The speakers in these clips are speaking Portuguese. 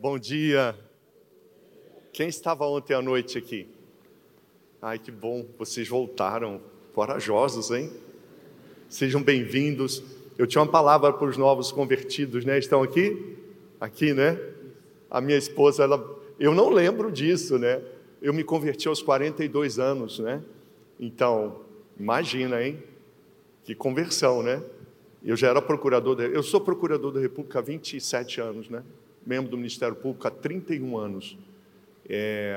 Bom dia. Quem estava ontem à noite aqui? Ai, que bom, vocês voltaram. Corajosos, hein? Sejam bem-vindos. Eu tinha uma palavra para os novos convertidos, né? Estão aqui? Aqui, né? A minha esposa, ela, eu não lembro disso, né? Eu me converti aos 42 anos, né? Então, imagina, hein? Que conversão, né? Eu já era procurador, de, eu sou procurador da República há 27 anos, né? Membro do Ministério Público há 31 anos. É,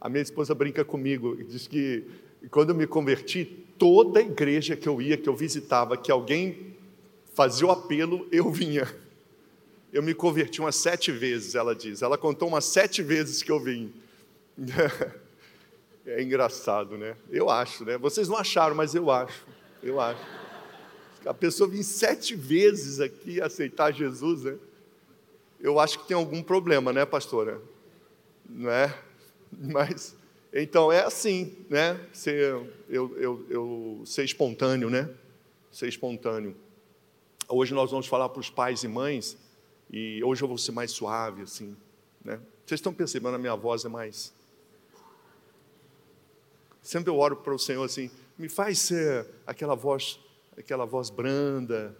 a minha esposa brinca comigo e diz que quando eu me converti, toda igreja que eu ia, que eu visitava, que alguém fazia o apelo, eu vinha. Eu me converti umas sete vezes, ela diz. Ela contou umas sete vezes que eu vim. É engraçado, né? Eu acho, né? Vocês não acharam, mas eu acho. Eu acho. A pessoa vir sete vezes aqui aceitar Jesus, né? Eu acho que tem algum problema, né, pastora? Não é? Mas, então é assim, né? Ser, eu, eu, eu ser espontâneo, né? Ser espontâneo. Hoje nós vamos falar para os pais e mães, e hoje eu vou ser mais suave, assim, né? Vocês estão percebendo, a minha voz é mais. Sempre eu oro para o Senhor assim, me faz ser aquela voz aquela voz branda.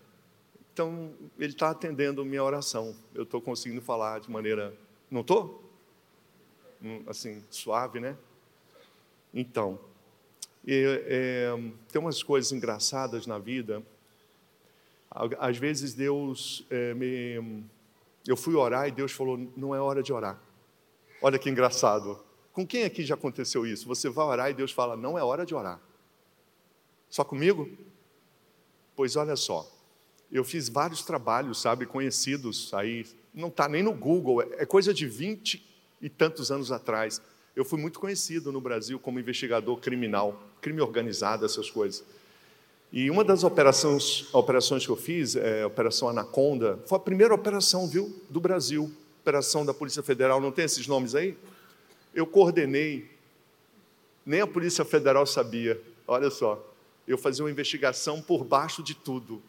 Então, ele está atendendo minha oração. Eu estou conseguindo falar de maneira. Não estou? Hum, assim, suave, né? Então, é, tem umas coisas engraçadas na vida. Às vezes Deus é, me. Eu fui orar e Deus falou: não é hora de orar. Olha que engraçado. Com quem aqui já aconteceu isso? Você vai orar e Deus fala: não é hora de orar. Só comigo? Pois olha só, eu fiz vários trabalhos, sabe, conhecidos aí, não está nem no Google, é coisa de vinte e tantos anos atrás. Eu fui muito conhecido no Brasil como investigador criminal, crime organizado, essas coisas. E uma das operações, operações que eu fiz, é, a Operação Anaconda, foi a primeira operação, viu, do Brasil, operação da Polícia Federal, não tem esses nomes aí? Eu coordenei, nem a Polícia Federal sabia, olha só eu fazia uma investigação por baixo de tudo.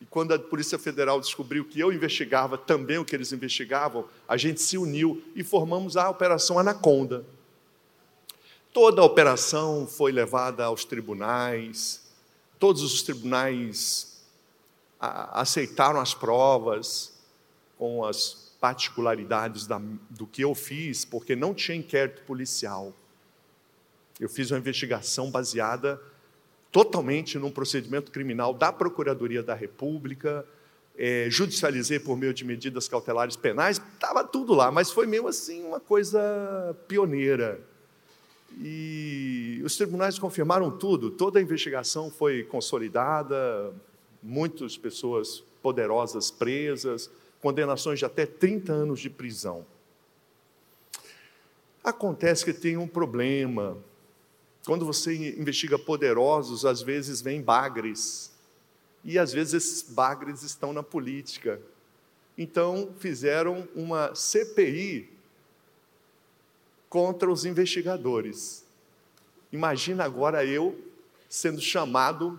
E quando a Polícia Federal descobriu que eu investigava também o que eles investigavam, a gente se uniu e formamos a Operação Anaconda. Toda a operação foi levada aos tribunais, todos os tribunais aceitaram as provas com as particularidades da, do que eu fiz, porque não tinha inquérito policial. Eu fiz uma investigação baseada totalmente num procedimento criminal da Procuradoria da República, é, judicializei por meio de medidas cautelares penais, estava tudo lá, mas foi meio assim uma coisa pioneira. E os tribunais confirmaram tudo, toda a investigação foi consolidada, muitas pessoas poderosas presas, condenações de até 30 anos de prisão. Acontece que tem um problema, quando você investiga poderosos, às vezes vem bagres. E às vezes esses bagres estão na política. Então fizeram uma CPI contra os investigadores. Imagina agora eu sendo chamado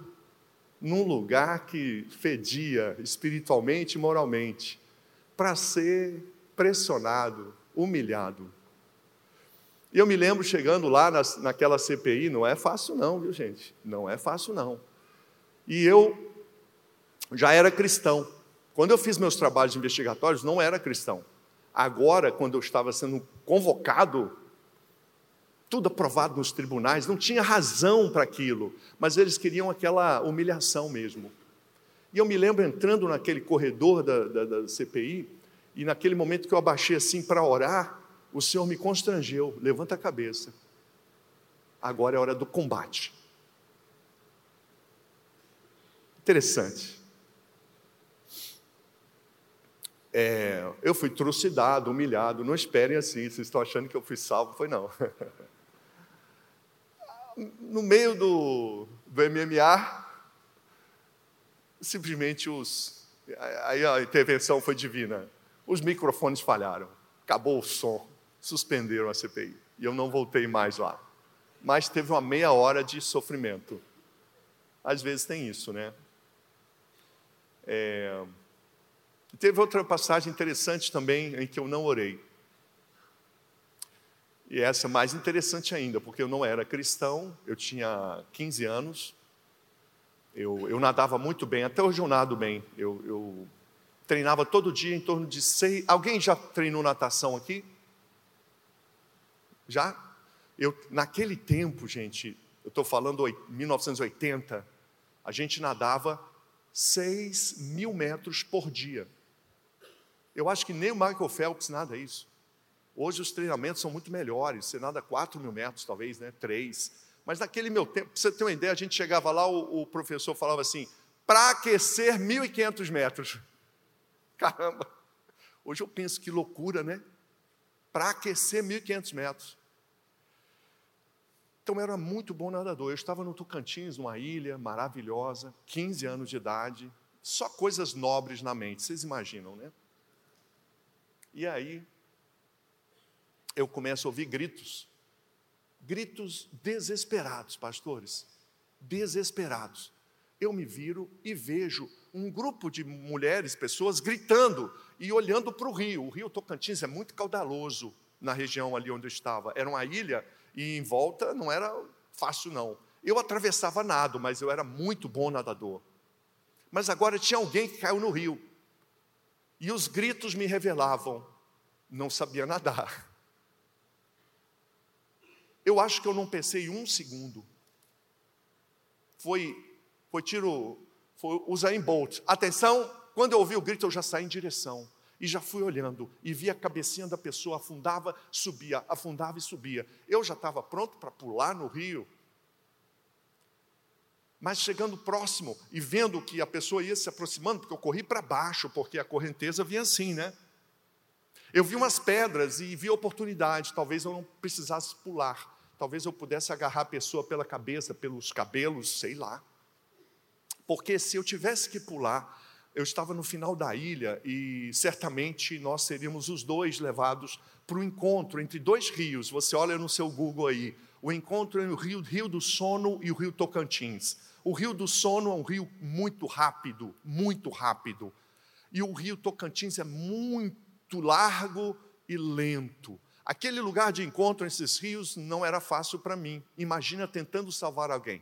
num lugar que fedia espiritualmente e moralmente, para ser pressionado, humilhado. E eu me lembro chegando lá na, naquela CPI, não é fácil não, viu gente? Não é fácil não. E eu já era cristão. Quando eu fiz meus trabalhos investigatórios, não era cristão. Agora, quando eu estava sendo convocado, tudo aprovado nos tribunais, não tinha razão para aquilo, mas eles queriam aquela humilhação mesmo. E eu me lembro entrando naquele corredor da, da, da CPI, e naquele momento que eu abaixei assim para orar, o Senhor me constrangeu, levanta a cabeça. Agora é hora do combate. Interessante. É, eu fui trucidado, humilhado. Não esperem assim, vocês estão achando que eu fui salvo? Foi não. No meio do, do MMA, simplesmente os. Aí a intervenção foi divina. Os microfones falharam, acabou o som suspenderam a CPI e eu não voltei mais lá. Mas teve uma meia hora de sofrimento. Às vezes tem isso, né? É... Teve outra passagem interessante também em que eu não orei. E essa é mais interessante ainda, porque eu não era cristão, eu tinha 15 anos, eu, eu nadava muito bem, até hoje eu nado bem. Eu, eu treinava todo dia em torno de seis. Alguém já treinou natação aqui? Já? Eu, naquele tempo, gente, eu estou falando 1980, a gente nadava 6 mil metros por dia. Eu acho que nem o Michael Phelps nada isso. Hoje os treinamentos são muito melhores, você nada 4 mil metros, talvez, né? 3. Mas naquele meu tempo, para você ter uma ideia, a gente chegava lá, o, o professor falava assim: para aquecer 1.500 metros. Caramba! Hoje eu penso que loucura, né? Para aquecer 1.500 metros. Então eu era muito bom nadador. Eu estava no Tocantins, numa ilha maravilhosa, 15 anos de idade, só coisas nobres na mente, vocês imaginam, né? E aí eu começo a ouvir gritos, gritos desesperados, pastores, desesperados. Eu me viro e vejo um grupo de mulheres, pessoas gritando e olhando para o rio. O rio Tocantins é muito caudaloso na região ali onde eu estava. Era uma ilha e em volta não era fácil, não. Eu atravessava nado, mas eu era muito bom nadador. Mas agora tinha alguém que caiu no rio. E os gritos me revelavam: não sabia nadar. Eu acho que eu não pensei um segundo. Foi, foi tiro, foi Usain Bolt. Atenção, quando eu ouvi o grito, eu já saí em direção. E já fui olhando e vi a cabecinha da pessoa, afundava, subia, afundava e subia. Eu já estava pronto para pular no rio. Mas chegando próximo e vendo que a pessoa ia se aproximando, porque eu corri para baixo, porque a correnteza vinha assim, né? Eu vi umas pedras e vi oportunidade, talvez eu não precisasse pular, talvez eu pudesse agarrar a pessoa pela cabeça, pelos cabelos, sei lá. Porque se eu tivesse que pular, eu estava no final da ilha e certamente nós seríamos os dois levados para o encontro entre dois rios. Você olha no seu Google aí, o encontro entre o rio, rio do Sono e o rio Tocantins. O rio do Sono é um rio muito rápido, muito rápido. E o rio Tocantins é muito largo e lento. Aquele lugar de encontro nesses rios não era fácil para mim. Imagina tentando salvar alguém.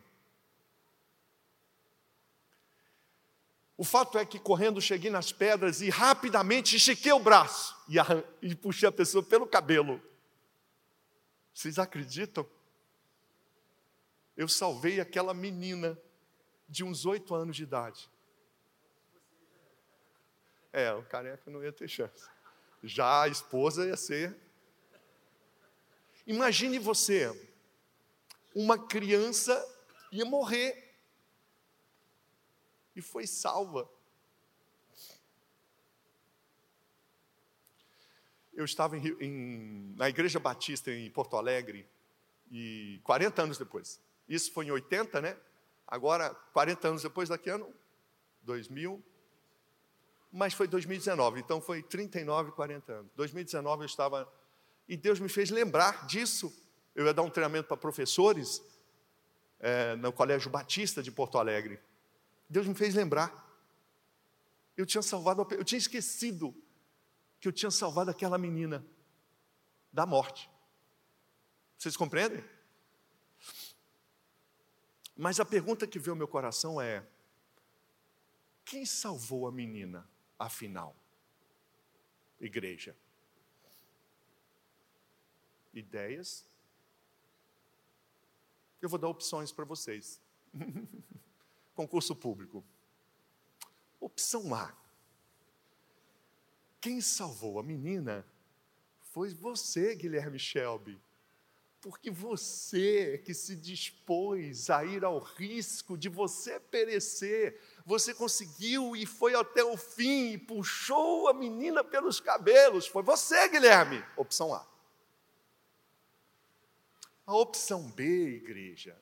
O fato é que correndo cheguei nas pedras e rapidamente estiquei o braço e, e puxei a pessoa pelo cabelo. Vocês acreditam? Eu salvei aquela menina de uns oito anos de idade. É, o careca não ia ter chance. Já a esposa ia ser. Imagine você, uma criança ia morrer e foi salva. Eu estava em, em, na Igreja Batista em Porto Alegre, e 40 anos depois. Isso foi em 80, né? Agora, 40 anos depois, daqui ano, 2000, mas foi 2019, então foi 39, 40 anos. 2019 eu estava. E Deus me fez lembrar disso. Eu ia dar um treinamento para professores é, no Colégio Batista de Porto Alegre. Deus me fez lembrar. Eu tinha salvado, eu tinha esquecido que eu tinha salvado aquela menina da morte. Vocês compreendem? Mas a pergunta que veio ao meu coração é: quem salvou a menina? afinal? Igreja. Ideias? Eu vou dar opções para vocês. Concurso público. Opção A. Quem salvou a menina foi você, Guilherme Shelby. Porque você que se dispôs a ir ao risco de você perecer, você conseguiu e foi até o fim e puxou a menina pelos cabelos. Foi você, Guilherme. Opção A. A opção B, igreja,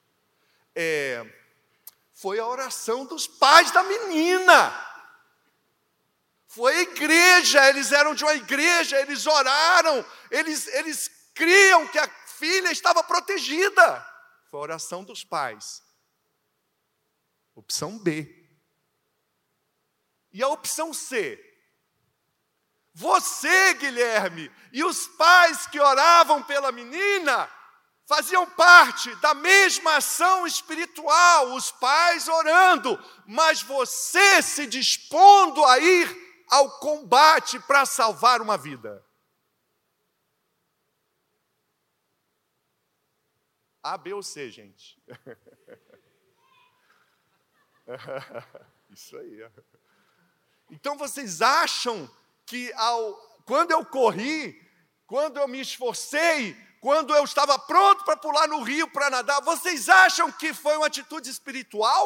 é, foi a oração dos pais da menina. Foi a igreja, eles eram de uma igreja, eles oraram, eles, eles criam que a filha estava protegida. Foi a oração dos pais. Opção B. E a opção C? Você, Guilherme, e os pais que oravam pela menina faziam parte da mesma ação espiritual, os pais orando, mas você se dispondo a ir ao combate para salvar uma vida. A, B ou C, gente. Isso aí. Então vocês acham que ao, quando eu corri, quando eu me esforcei, quando eu estava pronto para pular no rio para nadar, vocês acham que foi uma atitude espiritual?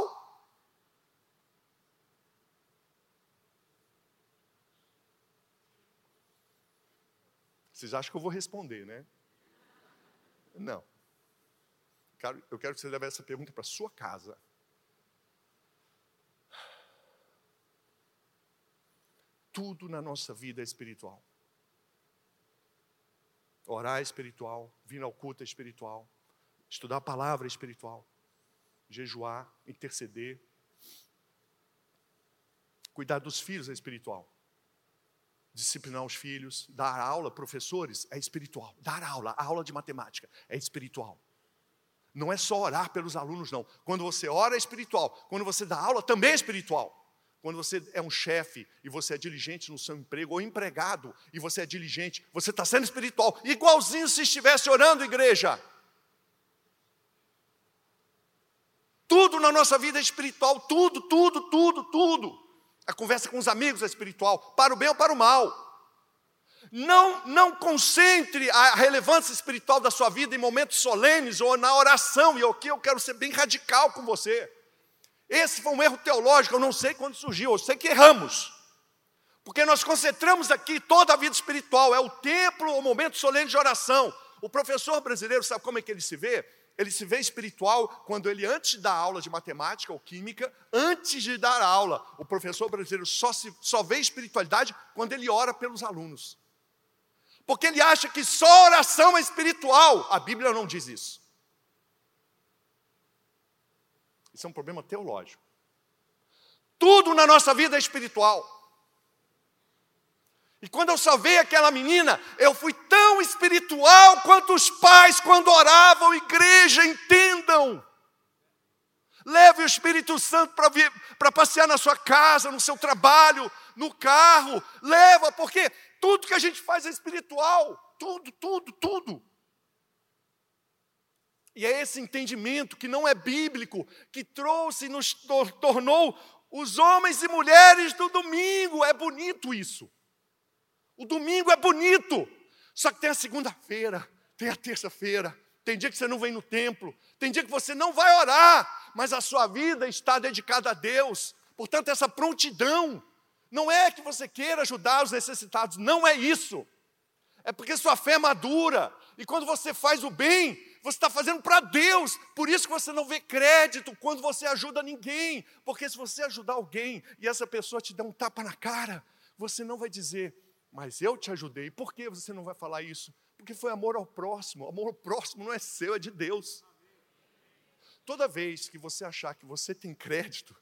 Vocês acham que eu vou responder, né? Não. Eu quero que você leve essa pergunta para sua casa. Tudo na nossa vida é espiritual. Orar espiritual, vir ao culto espiritual, estudar a palavra espiritual, jejuar, interceder, cuidar dos filhos é espiritual, disciplinar os filhos, dar aula, professores, é espiritual, dar aula, aula de matemática é espiritual. Não é só orar pelos alunos, não. Quando você ora é espiritual, quando você dá aula também é espiritual. Quando você é um chefe e você é diligente no seu emprego, ou empregado e você é diligente, você está sendo espiritual, igualzinho se estivesse orando, igreja. Tudo na nossa vida é espiritual, tudo, tudo, tudo, tudo. A conversa com os amigos é espiritual, para o bem ou para o mal. Não, não concentre a relevância espiritual da sua vida em momentos solenes ou na oração, e aqui eu quero ser bem radical com você. Esse foi um erro teológico, eu não sei quando surgiu, eu sei que erramos. Porque nós concentramos aqui toda a vida espiritual, é o templo, o momento solene de oração. O professor brasileiro, sabe como é que ele se vê? Ele se vê espiritual quando ele, antes dar aula de matemática ou química, antes de dar aula, o professor brasileiro só, se, só vê espiritualidade quando ele ora pelos alunos. Porque ele acha que só oração é espiritual. A Bíblia não diz isso. Isso é um problema teológico. Tudo na nossa vida é espiritual. E quando eu salvei aquela menina, eu fui tão espiritual quanto os pais quando oravam, igreja, entendam. Leve o Espírito Santo para passear na sua casa, no seu trabalho, no carro. Leva, porque tudo que a gente faz é espiritual. Tudo, tudo, tudo. E é esse entendimento que não é bíblico, que trouxe e nos tornou os homens e mulheres do domingo. É bonito isso. O domingo é bonito. Só que tem a segunda-feira, tem a terça-feira, tem dia que você não vem no templo, tem dia que você não vai orar, mas a sua vida está dedicada a Deus. Portanto, essa prontidão não é que você queira ajudar os necessitados, não é isso. É porque sua fé é madura, e quando você faz o bem, você está fazendo para Deus. Por isso que você não vê crédito quando você ajuda ninguém. Porque se você ajudar alguém e essa pessoa te der um tapa na cara, você não vai dizer, mas eu te ajudei. Por que você não vai falar isso? Porque foi amor ao próximo. Amor ao próximo não é seu, é de Deus. Toda vez que você achar que você tem crédito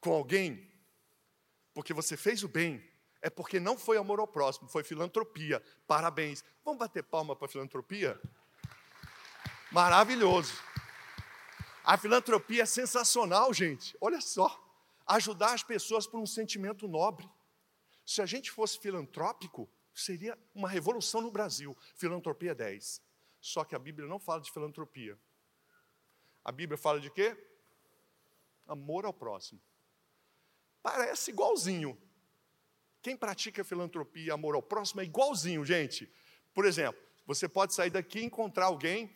com alguém, porque você fez o bem, é porque não foi amor ao próximo, foi filantropia. Parabéns. Vamos bater palma para filantropia? Maravilhoso. A filantropia é sensacional, gente. Olha só. Ajudar as pessoas por um sentimento nobre. Se a gente fosse filantrópico, seria uma revolução no Brasil. Filantropia 10. Só que a Bíblia não fala de filantropia. A Bíblia fala de quê? Amor ao próximo. Parece igualzinho. Quem pratica filantropia, amor ao próximo, é igualzinho, gente. Por exemplo, você pode sair daqui e encontrar alguém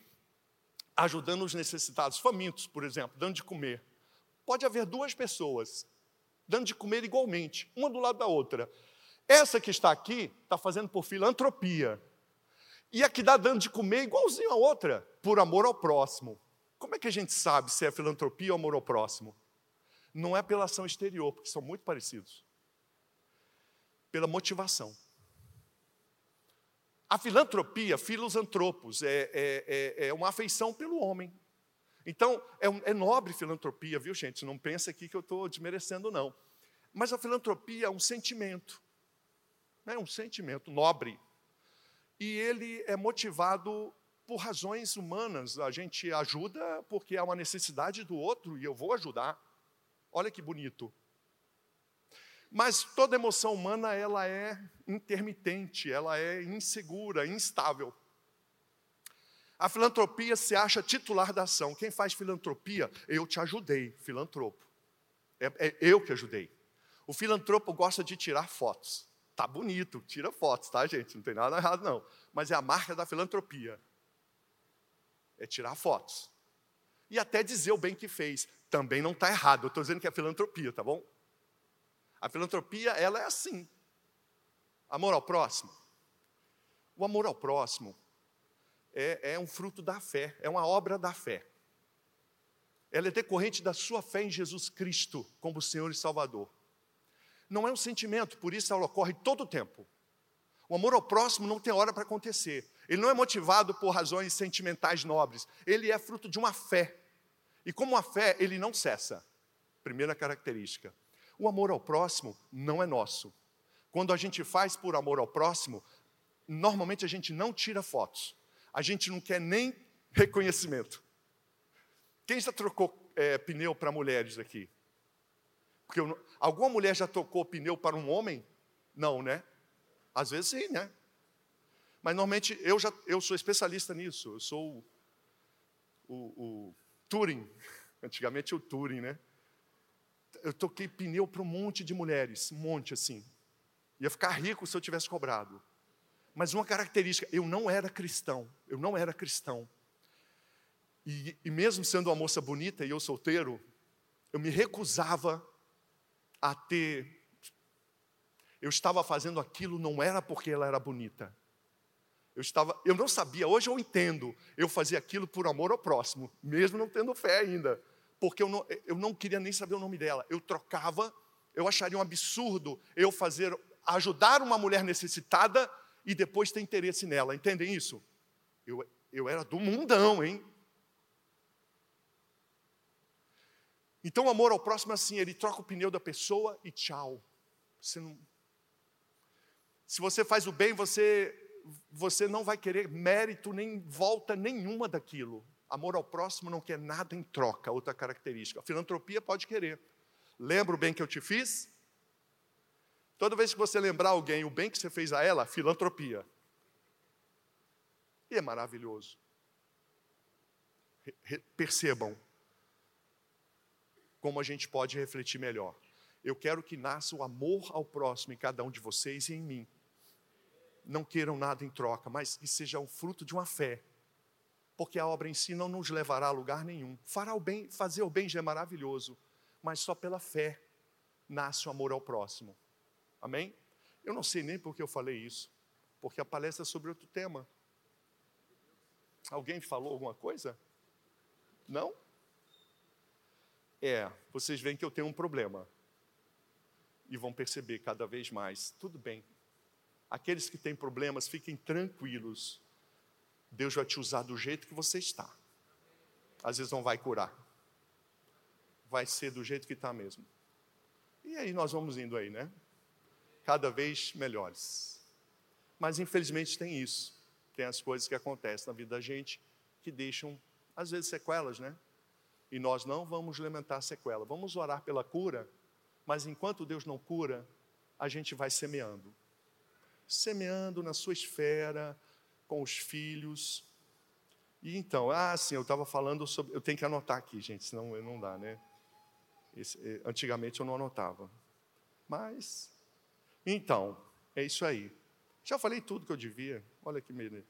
ajudando os necessitados, famintos, por exemplo, dando de comer. Pode haver duas pessoas dando de comer igualmente, uma do lado da outra. Essa que está aqui está fazendo por filantropia. E a que está dando de comer igualzinho a outra, por amor ao próximo. Como é que a gente sabe se é filantropia ou amor ao próximo? Não é pela ação exterior, porque são muito parecidos. Pela motivação. A filantropia, filosantropos, é, é, é, é uma afeição pelo homem. Então, é, um, é nobre filantropia, viu, gente? Não pensa aqui que eu estou desmerecendo, não. Mas a filantropia é um sentimento. é um sentimento nobre. E ele é motivado por razões humanas. A gente ajuda porque há uma necessidade do outro e eu vou ajudar. Olha que bonito. Mas toda emoção humana ela é intermitente, ela é insegura, instável. A filantropia se acha titular da ação. Quem faz filantropia, eu te ajudei, filantropo. É, é eu que ajudei. O filantropo gosta de tirar fotos. Tá bonito, tira fotos, tá, gente? Não tem nada errado, não. Mas é a marca da filantropia. É tirar fotos. E até dizer o bem que fez. Também não está errado. Eu estou dizendo que é filantropia, tá bom? A filantropia, ela é assim. Amor ao próximo. O amor ao próximo é, é um fruto da fé, é uma obra da fé. Ela é decorrente da sua fé em Jesus Cristo como Senhor e Salvador. Não é um sentimento, por isso ela ocorre todo o tempo. O amor ao próximo não tem hora para acontecer. Ele não é motivado por razões sentimentais nobres. Ele é fruto de uma fé. E como a fé, ele não cessa. Primeira característica. O amor ao próximo não é nosso. Quando a gente faz por amor ao próximo, normalmente a gente não tira fotos. A gente não quer nem reconhecimento. Quem já trocou é, pneu para mulheres aqui? Porque alguma mulher já trocou pneu para um homem? Não, né? Às vezes sim, né? Mas normalmente eu já eu sou especialista nisso. Eu sou o, o, o Turing. Antigamente o Turing, né? Eu toquei pneu para um monte de mulheres, um monte assim. Ia ficar rico se eu tivesse cobrado. Mas uma característica, eu não era cristão, eu não era cristão. E, e mesmo sendo uma moça bonita e eu solteiro, eu me recusava a ter. Eu estava fazendo aquilo não era porque ela era bonita. Eu estava, eu não sabia, hoje eu entendo. Eu fazia aquilo por amor ao próximo, mesmo não tendo fé ainda porque eu não, eu não queria nem saber o nome dela. Eu trocava, eu acharia um absurdo eu fazer, ajudar uma mulher necessitada e depois ter interesse nela. Entendem isso? Eu, eu era do mundão, hein? Então, o amor ao próximo é assim: ele troca o pneu da pessoa e tchau. Você não... Se você faz o bem, você, você não vai querer mérito nem volta nenhuma daquilo. Amor ao próximo não quer nada em troca, outra característica. A filantropia pode querer. Lembra o bem que eu te fiz? Toda vez que você lembrar alguém o bem que você fez a ela, filantropia. E é maravilhoso. Percebam como a gente pode refletir melhor. Eu quero que nasça o amor ao próximo em cada um de vocês e em mim. Não queiram nada em troca, mas que seja um fruto de uma fé porque a obra em si não nos levará a lugar nenhum. Fará o bem, fazer o bem já é maravilhoso, mas só pela fé nasce o amor ao próximo. Amém? Eu não sei nem por que eu falei isso, porque a palestra é sobre outro tema. Alguém falou alguma coisa? Não? É, vocês veem que eu tenho um problema. E vão perceber cada vez mais. Tudo bem. Aqueles que têm problemas, fiquem tranquilos. Deus vai te usar do jeito que você está. Às vezes não vai curar. Vai ser do jeito que está mesmo. E aí nós vamos indo aí, né? Cada vez melhores. Mas infelizmente tem isso. Tem as coisas que acontecem na vida da gente que deixam, às vezes, sequelas, né? E nós não vamos lamentar sequela. Vamos orar pela cura, mas enquanto Deus não cura, a gente vai semeando. Semeando na sua esfera, com os filhos. E então, ah, sim, eu estava falando sobre. Eu tenho que anotar aqui, gente, senão não dá, né? Esse, eh, antigamente eu não anotava. Mas, então, é isso aí. Já falei tudo que eu devia. Olha que medo.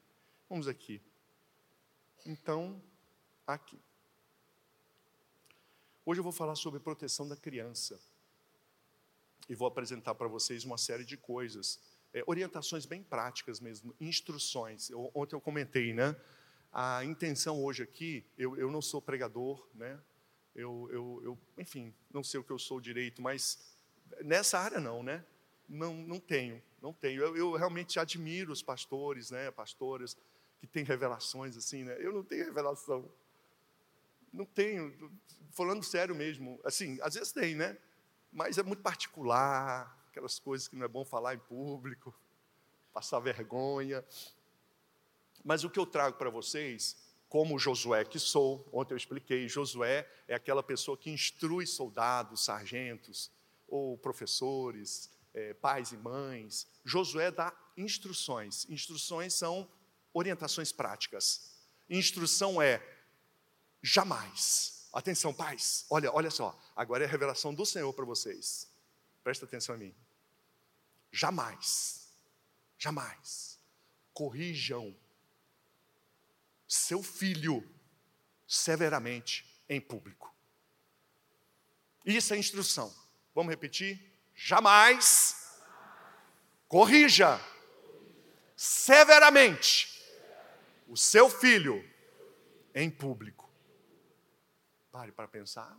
Vamos aqui. Então, aqui. Hoje eu vou falar sobre proteção da criança. E vou apresentar para vocês uma série de coisas é, orientações bem práticas mesmo, instruções. Eu, ontem eu comentei, né? A intenção hoje aqui, eu, eu não sou pregador, né? Eu, eu, eu, enfim, não sei o que eu sou direito, mas nessa área não, né? Não, não tenho, não tenho. Eu, eu realmente admiro os pastores, né? Pastoras que têm revelações assim, né? Eu não tenho revelação. Não tenho, falando sério mesmo. Assim, às vezes tem, né? Mas é muito particular, aquelas coisas que não é bom falar em público, passar vergonha. Mas o que eu trago para vocês, como Josué que sou, ontem eu expliquei, Josué é aquela pessoa que instrui soldados, sargentos, ou professores, é, pais e mães. Josué dá instruções. Instruções são orientações práticas. Instrução é jamais. Atenção, pais. Olha, olha só. Agora é a revelação do Senhor para vocês. Presta atenção a mim. Jamais, jamais corrijam seu filho severamente em público. Isso é instrução. Vamos repetir? Jamais corrija severamente o seu filho em público. Pare para pensar.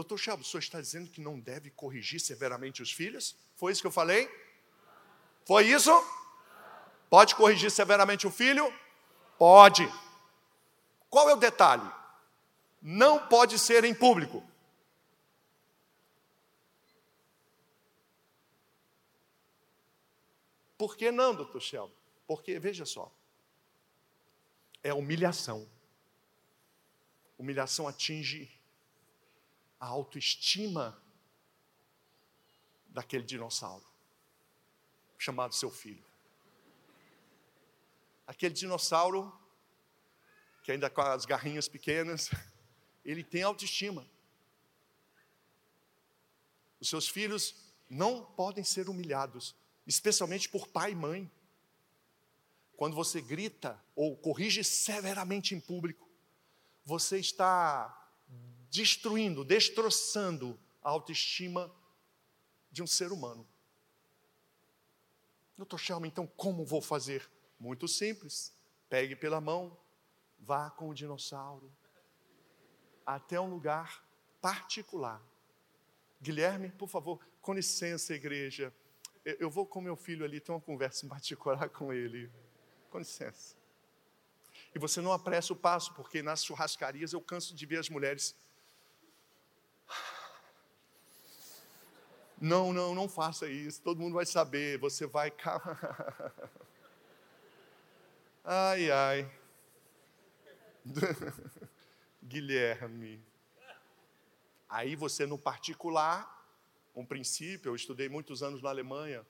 Doutor Chabo, o senhor está dizendo que não deve corrigir severamente os filhos? Foi isso que eu falei? Foi isso? Pode corrigir severamente o filho? Pode. Qual é o detalhe? Não pode ser em público. Por que não, doutor Shelby? Porque, veja só, é humilhação. Humilhação atinge a autoestima daquele dinossauro, chamado seu filho. Aquele dinossauro, que ainda com as garrinhas pequenas, ele tem autoestima. Os seus filhos não podem ser humilhados, especialmente por pai e mãe. Quando você grita ou corrige severamente em público, você está destruindo, destroçando a autoestima de um ser humano. Doutor Chalma, então como vou fazer? Muito simples. Pegue pela mão, vá com o dinossauro até um lugar particular. Guilherme, por favor, com licença, igreja. Eu vou com meu filho ali ter uma conversa particular com ele. Com licença. E você não apressa o passo, porque nas churrascarias eu canso de ver as mulheres. Não, não, não faça isso, todo mundo vai saber, você vai. Ai, ai. Guilherme. Aí você, no particular, um princípio, eu estudei muitos anos na Alemanha,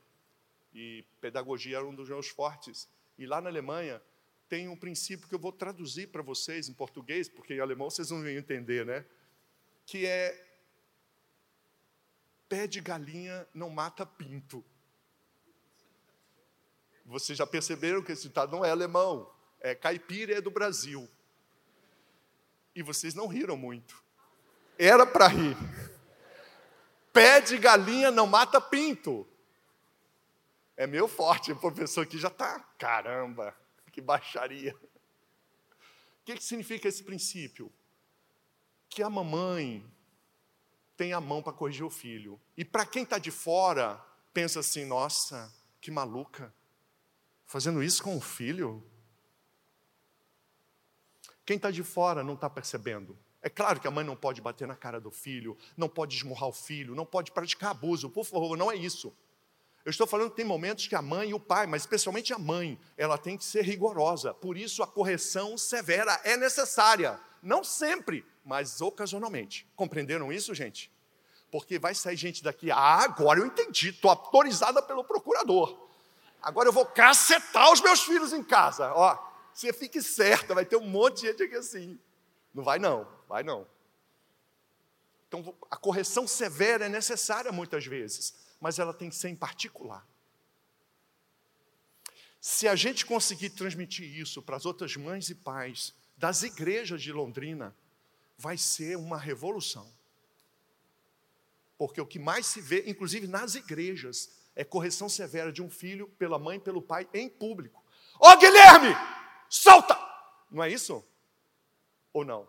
e pedagogia era um dos meus fortes. E lá na Alemanha, tem um princípio que eu vou traduzir para vocês em português, porque em alemão vocês não vão entender, né? Que é pé de galinha não mata pinto. Vocês já perceberam que esse ditado não é alemão, é caipira é do Brasil. E vocês não riram muito. Era para rir. Pé de galinha não mata pinto. É meu forte, o professor aqui já está. Caramba, que baixaria. O que, que significa esse princípio? Que a mamãe tem a mão para corrigir o filho. E para quem está de fora, pensa assim: nossa, que maluca, fazendo isso com o filho. Quem está de fora não está percebendo. É claro que a mãe não pode bater na cara do filho, não pode esmurrar o filho, não pode praticar abuso, por favor, não é isso. Eu estou falando que tem momentos que a mãe e o pai, mas especialmente a mãe, ela tem que ser rigorosa. Por isso a correção severa é necessária. Não sempre, mas ocasionalmente. Compreenderam isso, gente? Porque vai sair gente daqui, ah, agora eu entendi, estou autorizada pelo procurador. Agora eu vou cacetar os meus filhos em casa. Ó, você fique certa, vai ter um monte de gente aqui assim. Não vai não, vai não. Então a correção severa é necessária muitas vezes mas ela tem que ser em particular. Se a gente conseguir transmitir isso para as outras mães e pais das igrejas de Londrina, vai ser uma revolução. Porque o que mais se vê, inclusive nas igrejas, é correção severa de um filho pela mãe e pelo pai em público. Ô oh, Guilherme, solta! Não é isso? Ou não?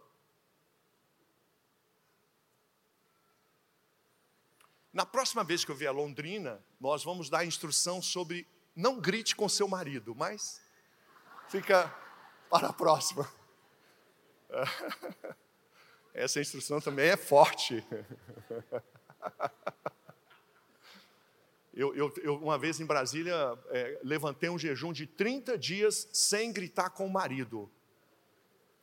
Na próxima vez que eu vier a Londrina, nós vamos dar instrução sobre não grite com seu marido, mas fica para a próxima. Essa instrução também é forte. Eu, eu, eu uma vez em Brasília, é, levantei um jejum de 30 dias sem gritar com o marido.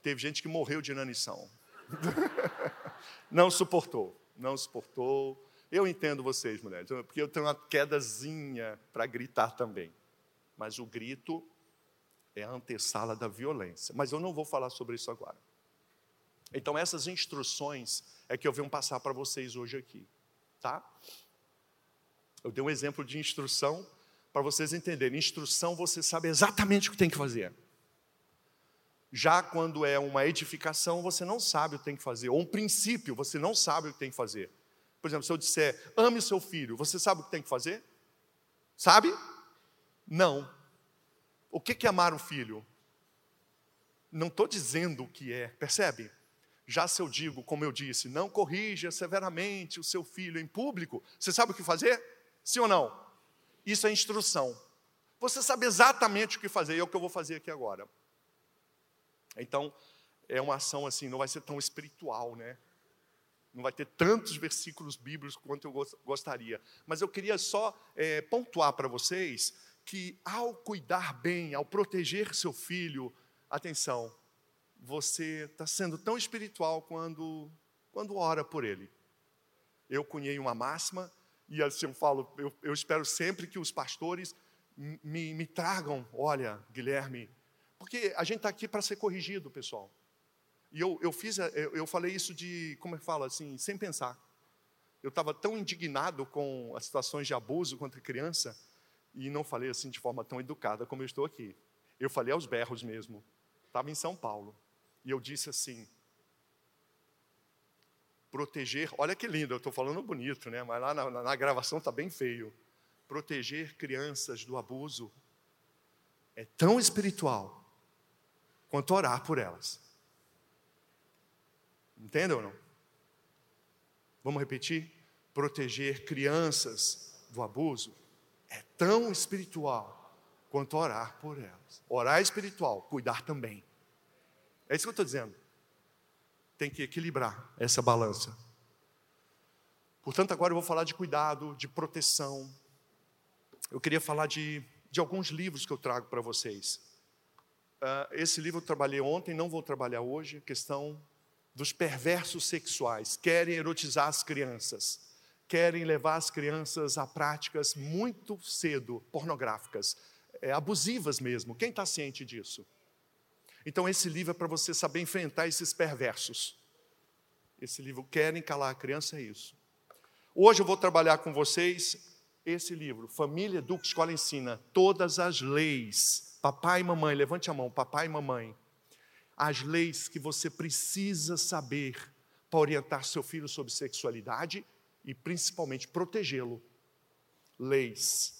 Teve gente que morreu de inanição. não suportou, não suportou. Eu entendo vocês, mulheres, porque eu tenho uma quedazinha para gritar também. Mas o grito é a antessala da violência. Mas eu não vou falar sobre isso agora. Então, essas instruções é que eu venho passar para vocês hoje aqui, tá? Eu dei um exemplo de instrução para vocês entenderem. Instrução, você sabe exatamente o que tem que fazer. Já quando é uma edificação, você não sabe o que tem que fazer. Ou um princípio, você não sabe o que tem que fazer. Por exemplo, se eu disser, ame seu filho, você sabe o que tem que fazer? Sabe? Não. O que é amar um filho? Não estou dizendo o que é, percebe? Já se eu digo, como eu disse, não corrija severamente o seu filho em público, você sabe o que fazer? Sim ou não? Isso é instrução. Você sabe exatamente o que fazer, e é o que eu vou fazer aqui agora. Então, é uma ação assim, não vai ser tão espiritual, né? Não vai ter tantos versículos bíblicos quanto eu gostaria. Mas eu queria só é, pontuar para vocês que ao cuidar bem, ao proteger seu filho, atenção, você está sendo tão espiritual quando, quando ora por ele. Eu cunhei uma máxima, e assim eu falo, eu, eu espero sempre que os pastores me, me tragam, olha, Guilherme, porque a gente está aqui para ser corrigido, pessoal. E eu, eu fiz, eu, eu falei isso de, como é que fala, assim, sem pensar. Eu estava tão indignado com as situações de abuso contra criança, e não falei assim de forma tão educada como eu estou aqui. Eu falei aos berros mesmo. Estava em São Paulo. E eu disse assim: proteger, olha que lindo, eu estou falando bonito, né? mas lá na, na, gravação está bem feio. Proteger crianças do abuso é tão espiritual quanto orar por elas. Entendem ou não? Vamos repetir? Proteger crianças do abuso é tão espiritual quanto orar por elas. Orar é espiritual, cuidar também. É isso que eu estou dizendo. Tem que equilibrar essa balança. Portanto, agora eu vou falar de cuidado, de proteção. Eu queria falar de, de alguns livros que eu trago para vocês. Uh, esse livro eu trabalhei ontem, não vou trabalhar hoje, questão dos perversos sexuais, querem erotizar as crianças querem levar as crianças a práticas muito cedo pornográficas, é, abusivas mesmo. Quem está ciente disso? Então, esse livro é para você saber enfrentar esses perversos. Esse livro, Querem Calar a Criança, é isso. Hoje eu vou trabalhar com vocês esse livro, Família Duque Escola Ensina, todas as leis. Papai e mamãe, levante a mão, papai e mamãe. As leis que você precisa saber para orientar seu filho sobre sexualidade e principalmente protegê-lo. Leis.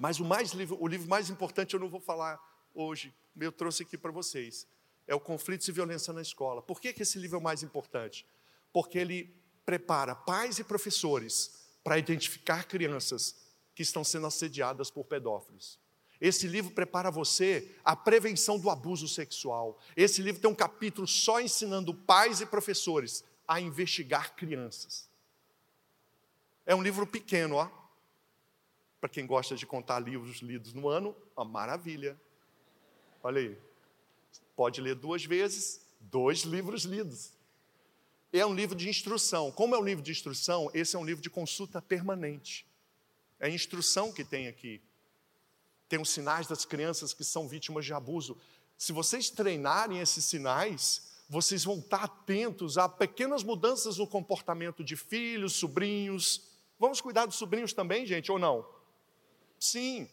Mas o, mais, o livro mais importante eu não vou falar hoje, eu trouxe aqui para vocês. É o Conflitos e Violência na Escola. Por que, que esse livro é o mais importante? Porque ele prepara pais e professores para identificar crianças que estão sendo assediadas por pedófilos. Esse livro prepara você a prevenção do abuso sexual. Esse livro tem um capítulo só ensinando pais e professores a investigar crianças. É um livro pequeno, ó. Para quem gosta de contar livros lidos no ano, uma maravilha. Olha aí. Pode ler duas vezes, dois livros lidos. É um livro de instrução. Como é um livro de instrução, esse é um livro de consulta permanente. É a instrução que tem aqui. Tem os sinais das crianças que são vítimas de abuso. Se vocês treinarem esses sinais, vocês vão estar atentos a pequenas mudanças no comportamento de filhos, sobrinhos. Vamos cuidar dos sobrinhos também, gente, ou não? Sim.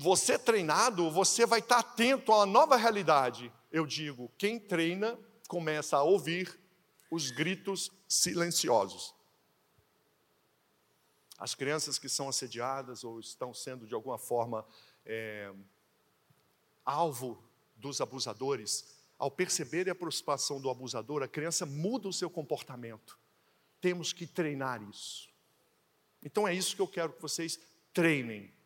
Você treinado, você vai estar atento a uma nova realidade. Eu digo, quem treina começa a ouvir os gritos silenciosos. As crianças que são assediadas ou estão sendo de alguma forma é, alvo dos abusadores, ao perceber a aproximação do abusador, a criança muda o seu comportamento. Temos que treinar isso. Então é isso que eu quero que vocês treinem.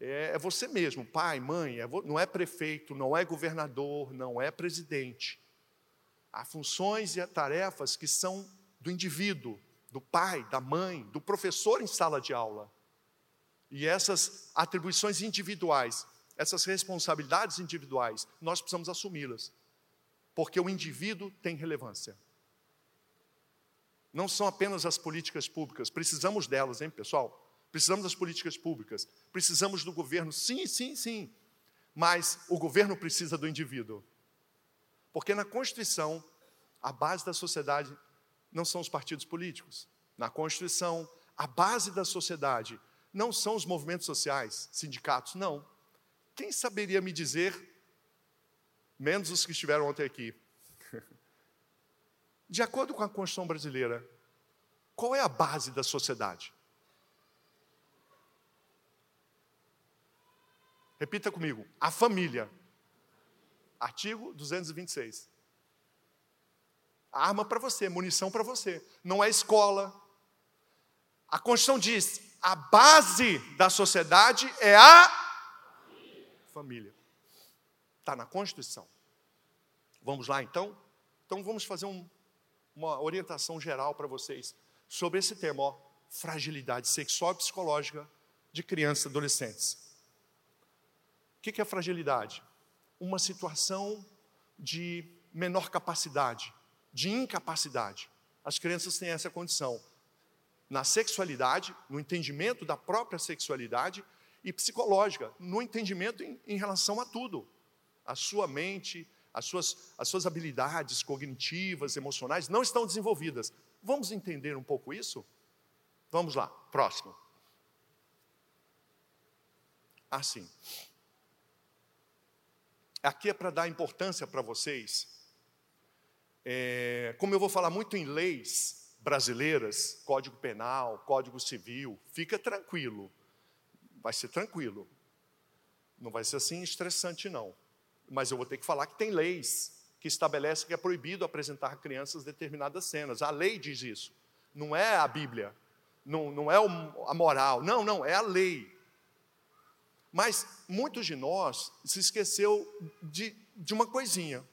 É, é você mesmo, pai, mãe, é, não é prefeito, não é governador, não é presidente. Há funções e tarefas que são do indivíduo, do pai, da mãe, do professor em sala de aula. E essas atribuições individuais, essas responsabilidades individuais, nós precisamos assumi-las, porque o indivíduo tem relevância. Não são apenas as políticas públicas, precisamos delas, hein, pessoal? Precisamos das políticas públicas, precisamos do governo, sim, sim, sim. Mas o governo precisa do indivíduo. Porque na Constituição, a base da sociedade não são os partidos políticos. Na Constituição, a base da sociedade não são os movimentos sociais, sindicatos, não. Quem saberia me dizer, menos os que estiveram ontem aqui, de acordo com a Constituição brasileira, qual é a base da sociedade? Repita comigo: a família. Artigo 226. Arma para você, munição para você. Não é escola. A Constituição diz: a base da sociedade é a família. Está na Constituição. Vamos lá então? Então vamos fazer um, uma orientação geral para vocês sobre esse tema, ó, fragilidade sexual e psicológica de crianças e adolescentes. O que é fragilidade? Uma situação de menor capacidade, de incapacidade. As crianças têm essa condição. Na sexualidade, no entendimento da própria sexualidade, e psicológica, no entendimento em, em relação a tudo. A sua mente, as suas, as suas habilidades cognitivas, emocionais não estão desenvolvidas. Vamos entender um pouco isso? Vamos lá, próximo. Assim. Aqui é para dar importância para vocês. É, como eu vou falar muito em leis brasileiras, Código Penal, Código Civil, fica tranquilo. Vai ser tranquilo. Não vai ser assim estressante, não. Mas eu vou ter que falar que tem leis que estabelecem que é proibido apresentar a crianças determinadas cenas. A lei diz isso. Não é a Bíblia. Não, não é a moral. Não, não, é a lei. Mas muitos de nós se esqueceu de, de uma coisinha.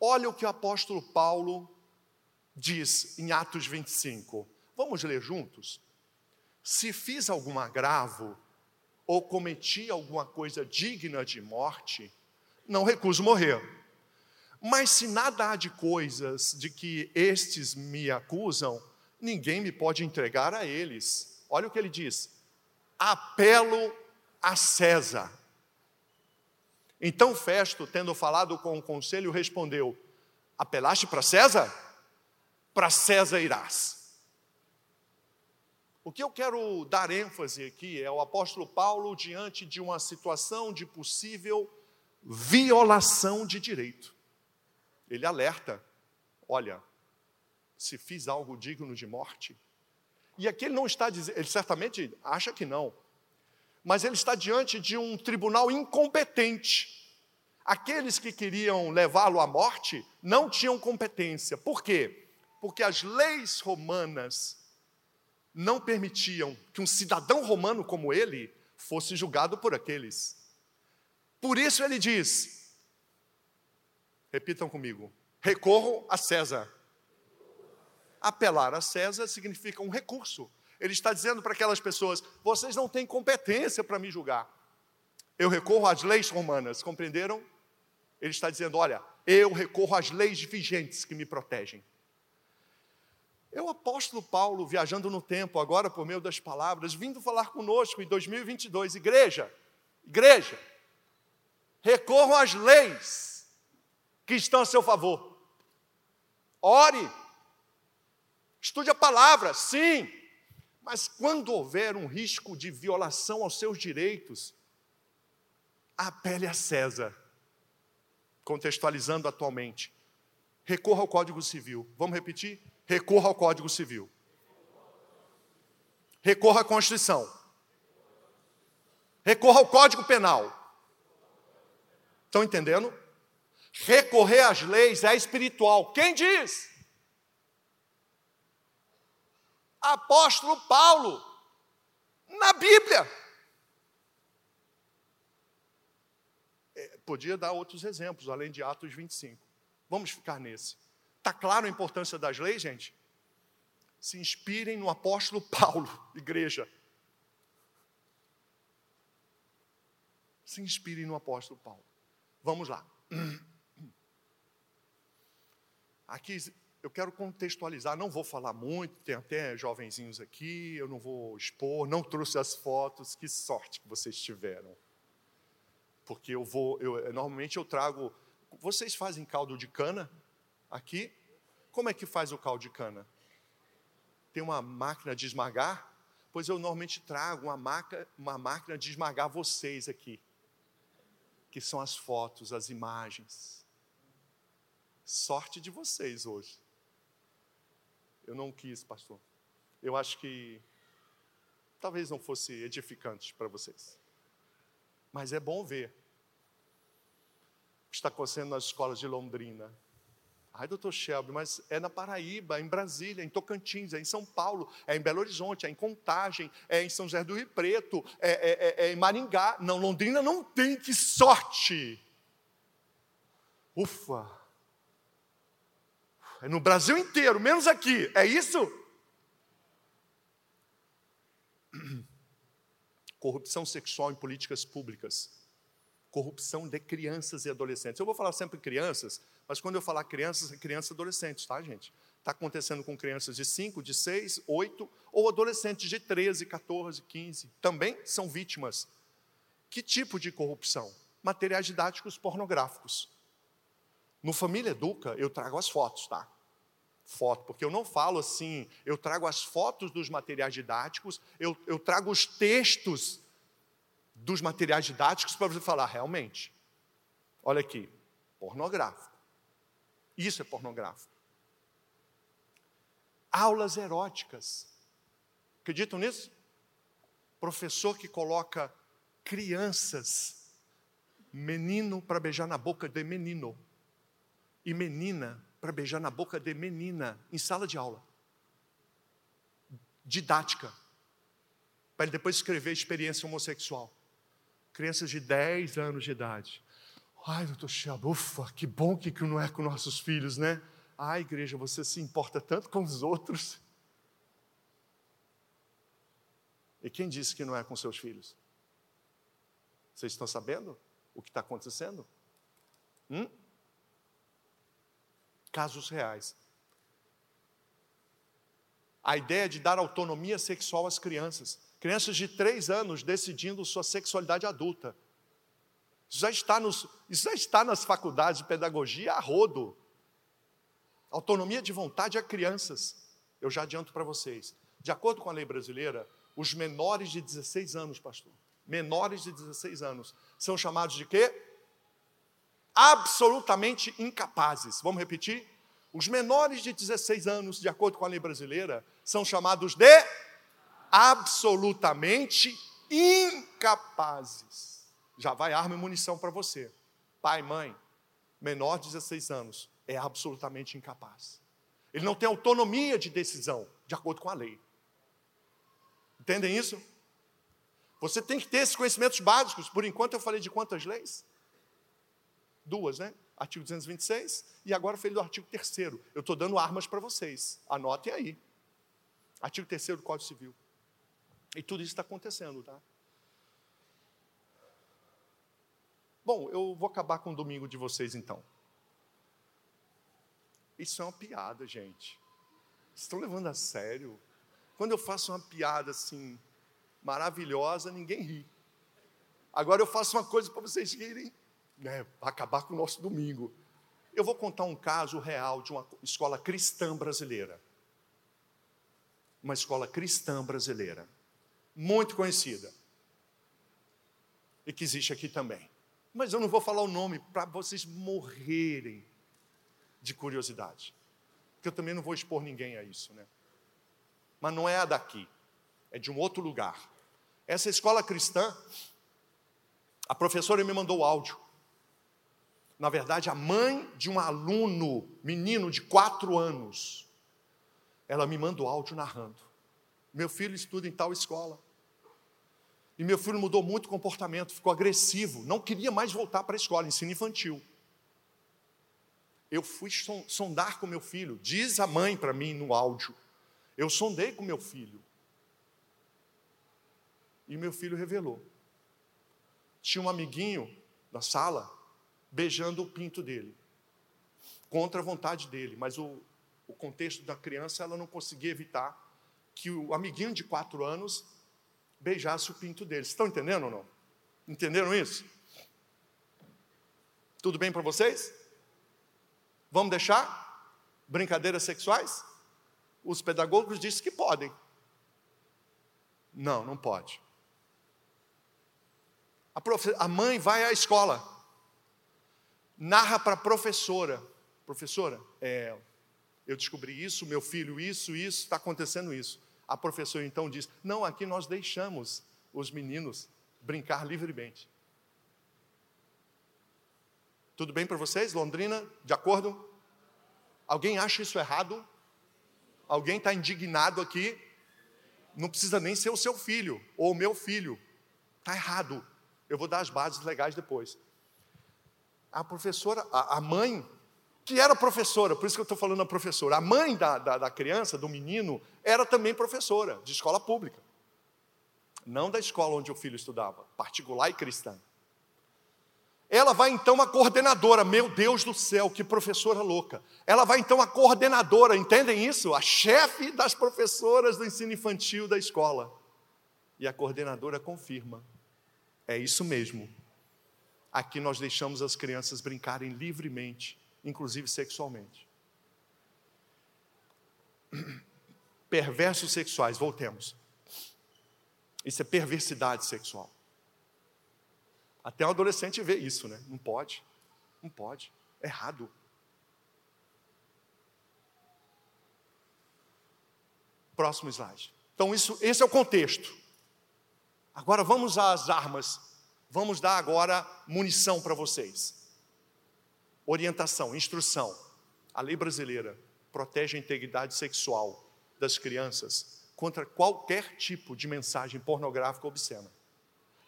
Olha o que o apóstolo Paulo diz em Atos 25. Vamos ler juntos? Se fiz algum agravo ou cometi alguma coisa digna de morte, não recuso morrer. Mas se nada há de coisas de que estes me acusam, ninguém me pode entregar a eles. Olha o que ele diz: apelo a César. Então Festo, tendo falado com o conselho, respondeu: Apelaste para César? Para César irás. O que eu quero dar ênfase aqui é o apóstolo Paulo diante de uma situação de possível violação de direito. Ele alerta: olha, se fiz algo digno de morte. E aqui ele não está dizendo, ele certamente acha que não, mas ele está diante de um tribunal incompetente. Aqueles que queriam levá-lo à morte não tinham competência. Por quê? Porque as leis romanas não permitiam que um cidadão romano como ele fosse julgado por aqueles. Por isso ele diz: repitam comigo, recorro a César. Apelar a César significa um recurso. Ele está dizendo para aquelas pessoas: vocês não têm competência para me julgar. Eu recorro às leis romanas, compreenderam? Ele está dizendo: olha, eu recorro às leis vigentes que me protegem. É o apóstolo Paulo, viajando no tempo, agora por meio das palavras, vindo falar conosco em 2022, igreja, igreja, recorram às leis que estão a seu favor. Ore, estude a palavra, sim, mas quando houver um risco de violação aos seus direitos, apele a César, contextualizando atualmente. Recorra ao Código Civil. Vamos repetir? Recorra ao Código Civil. Recorra à Constituição. Recorra ao Código Penal. Estão entendendo? Recorrer às leis é espiritual. Quem diz? Apóstolo Paulo, na Bíblia. É, podia dar outros exemplos, além de Atos 25. Vamos ficar nesse. Está claro a importância das leis, gente? Se inspirem no apóstolo Paulo, igreja. Se inspirem no apóstolo Paulo. Vamos lá. Aqui eu quero contextualizar, não vou falar muito, tem até jovenzinhos aqui, eu não vou expor, não trouxe as fotos, que sorte que vocês tiveram. Porque eu vou, eu, normalmente eu trago. Vocês fazem caldo de cana aqui? Como é que faz o caldo de cana? Tem uma máquina de esmagar? Pois eu normalmente trago uma, maca, uma máquina de esmagar vocês aqui, que são as fotos, as imagens. Sorte de vocês hoje. Eu não quis, pastor. Eu acho que talvez não fosse edificante para vocês. Mas é bom ver o que está acontecendo nas escolas de Londrina. Ai, doutor Shelby, mas é na Paraíba, é em Brasília, é em Tocantins, é em São Paulo, é em Belo Horizonte, é em Contagem, é em São José do Rio Preto, é, é, é, é em Maringá. Não, Londrina não tem, que sorte! Ufa! É no Brasil inteiro, menos aqui. É isso? Corrupção sexual em políticas públicas. Corrupção de crianças e adolescentes. Eu vou falar sempre crianças, mas quando eu falar crianças, é crianças e adolescentes, tá, gente? Está acontecendo com crianças de 5, de 6, 8, ou adolescentes de 13, 14, 15. Também são vítimas. Que tipo de corrupção? Materiais didáticos pornográficos. No Família Educa, eu trago as fotos, tá? Foto, porque eu não falo assim, eu trago as fotos dos materiais didáticos, eu, eu trago os textos dos materiais didáticos para você falar, realmente. Olha aqui, pornográfico. Isso é pornográfico. Aulas eróticas. Acreditam nisso? Professor que coloca crianças, menino para beijar na boca de menino e menina para beijar na boca de menina em sala de aula. Didática. Para ele depois escrever experiência homossexual. Crianças de 10 anos de idade. Ai, doutor Shelby, ufa, que bom que não é com nossos filhos, né? Ai, igreja, você se importa tanto com os outros. E quem disse que não é com seus filhos? Vocês estão sabendo o que está acontecendo? Hum? Casos reais. A ideia de dar autonomia sexual às crianças. Crianças de três anos decidindo sua sexualidade adulta. Isso já está, nos, isso já está nas faculdades de pedagogia a rodo. Autonomia de vontade a crianças. Eu já adianto para vocês. De acordo com a lei brasileira, os menores de 16 anos, pastor, menores de 16 anos, são chamados de quê? Absolutamente incapazes. Vamos repetir? Os menores de 16 anos, de acordo com a lei brasileira, são chamados de absolutamente incapazes. Já vai arma e munição para você. Pai, mãe, menor de 16 anos, é absolutamente incapaz. Ele não tem autonomia de decisão, de acordo com a lei. Entendem isso? Você tem que ter esses conhecimentos básicos. Por enquanto, eu falei de quantas leis? Duas, né? Artigo 226 e agora falei do artigo 3 Eu estou dando armas para vocês. Anotem aí. Artigo 3 do Código Civil. E tudo isso está acontecendo, tá? Bom, eu vou acabar com o domingo de vocês então. Isso é uma piada, gente. Vocês estão levando a sério? Quando eu faço uma piada assim, maravilhosa, ninguém ri. Agora eu faço uma coisa para vocês rirem, né, acabar com o nosso domingo. Eu vou contar um caso real de uma escola cristã brasileira. Uma escola cristã brasileira, muito conhecida, e que existe aqui também. Mas eu não vou falar o nome para vocês morrerem de curiosidade, porque eu também não vou expor ninguém a isso, né? Mas não é a daqui, é de um outro lugar. Essa escola cristã, a professora me mandou o áudio na verdade, a mãe de um aluno, menino de quatro anos, ela me manda o áudio narrando. Meu filho estuda em tal escola. E meu filho mudou muito o comportamento, ficou agressivo, não queria mais voltar para a escola, ensino infantil. Eu fui sondar com meu filho, diz a mãe para mim no áudio. Eu sondei com meu filho. E meu filho revelou. Tinha um amiguinho na sala beijando o pinto dele, contra a vontade dele, mas o, o contexto da criança ela não conseguia evitar que o amiguinho de quatro anos beijasse o pinto dele. Vocês estão entendendo ou não? Entenderam isso? Tudo bem para vocês? Vamos deixar brincadeiras sexuais? Os pedagogos dizem que podem. Não, não pode. A, a mãe vai à escola, narra para a professora: professora, é, eu descobri isso, meu filho, isso, isso, está acontecendo isso. A professora então diz: não, aqui nós deixamos os meninos brincar livremente. Tudo bem para vocês, Londrina? De acordo? Alguém acha isso errado? Alguém está indignado aqui? Não precisa nem ser o seu filho ou o meu filho. Está errado. Eu vou dar as bases legais depois. A professora, a, a mãe, que era professora, por isso que eu estou falando a professora, a mãe da, da, da criança, do menino, era também professora de escola pública. Não da escola onde o filho estudava, particular e cristã. Ela vai então a coordenadora, meu Deus do céu, que professora louca. Ela vai então a coordenadora, entendem isso? A chefe das professoras do ensino infantil da escola. E a coordenadora confirma: é isso mesmo. Aqui nós deixamos as crianças brincarem livremente, inclusive sexualmente. Perversos sexuais, voltemos. Isso é perversidade sexual. Até um adolescente vê isso, né? Não pode, não pode, é errado. Próximo slide. Então, isso, esse é o contexto. Agora vamos às armas. Vamos dar agora munição para vocês. Orientação, instrução. A lei brasileira protege a integridade sexual das crianças contra qualquer tipo de mensagem pornográfica obscena.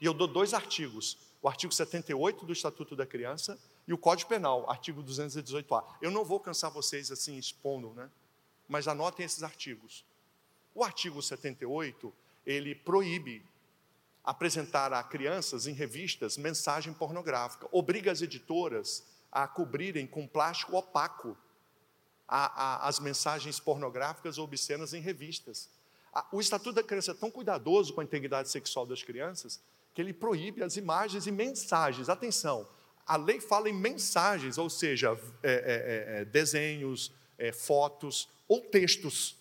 E eu dou dois artigos o artigo 78 do Estatuto da Criança e o Código Penal, artigo 218A. Eu não vou cansar vocês assim expondo, né? Mas anotem esses artigos. O artigo 78, ele proíbe apresentar a crianças em revistas mensagem pornográfica, obriga as editoras a cobrirem com plástico opaco a, a, as mensagens pornográficas ou obscenas em revistas. A, o Estatuto da Criança é tão cuidadoso com a integridade sexual das crianças que ele proíbe as imagens e mensagens. Atenção, a lei fala em mensagens, ou seja, é, é, é, é desenhos, é, fotos ou textos.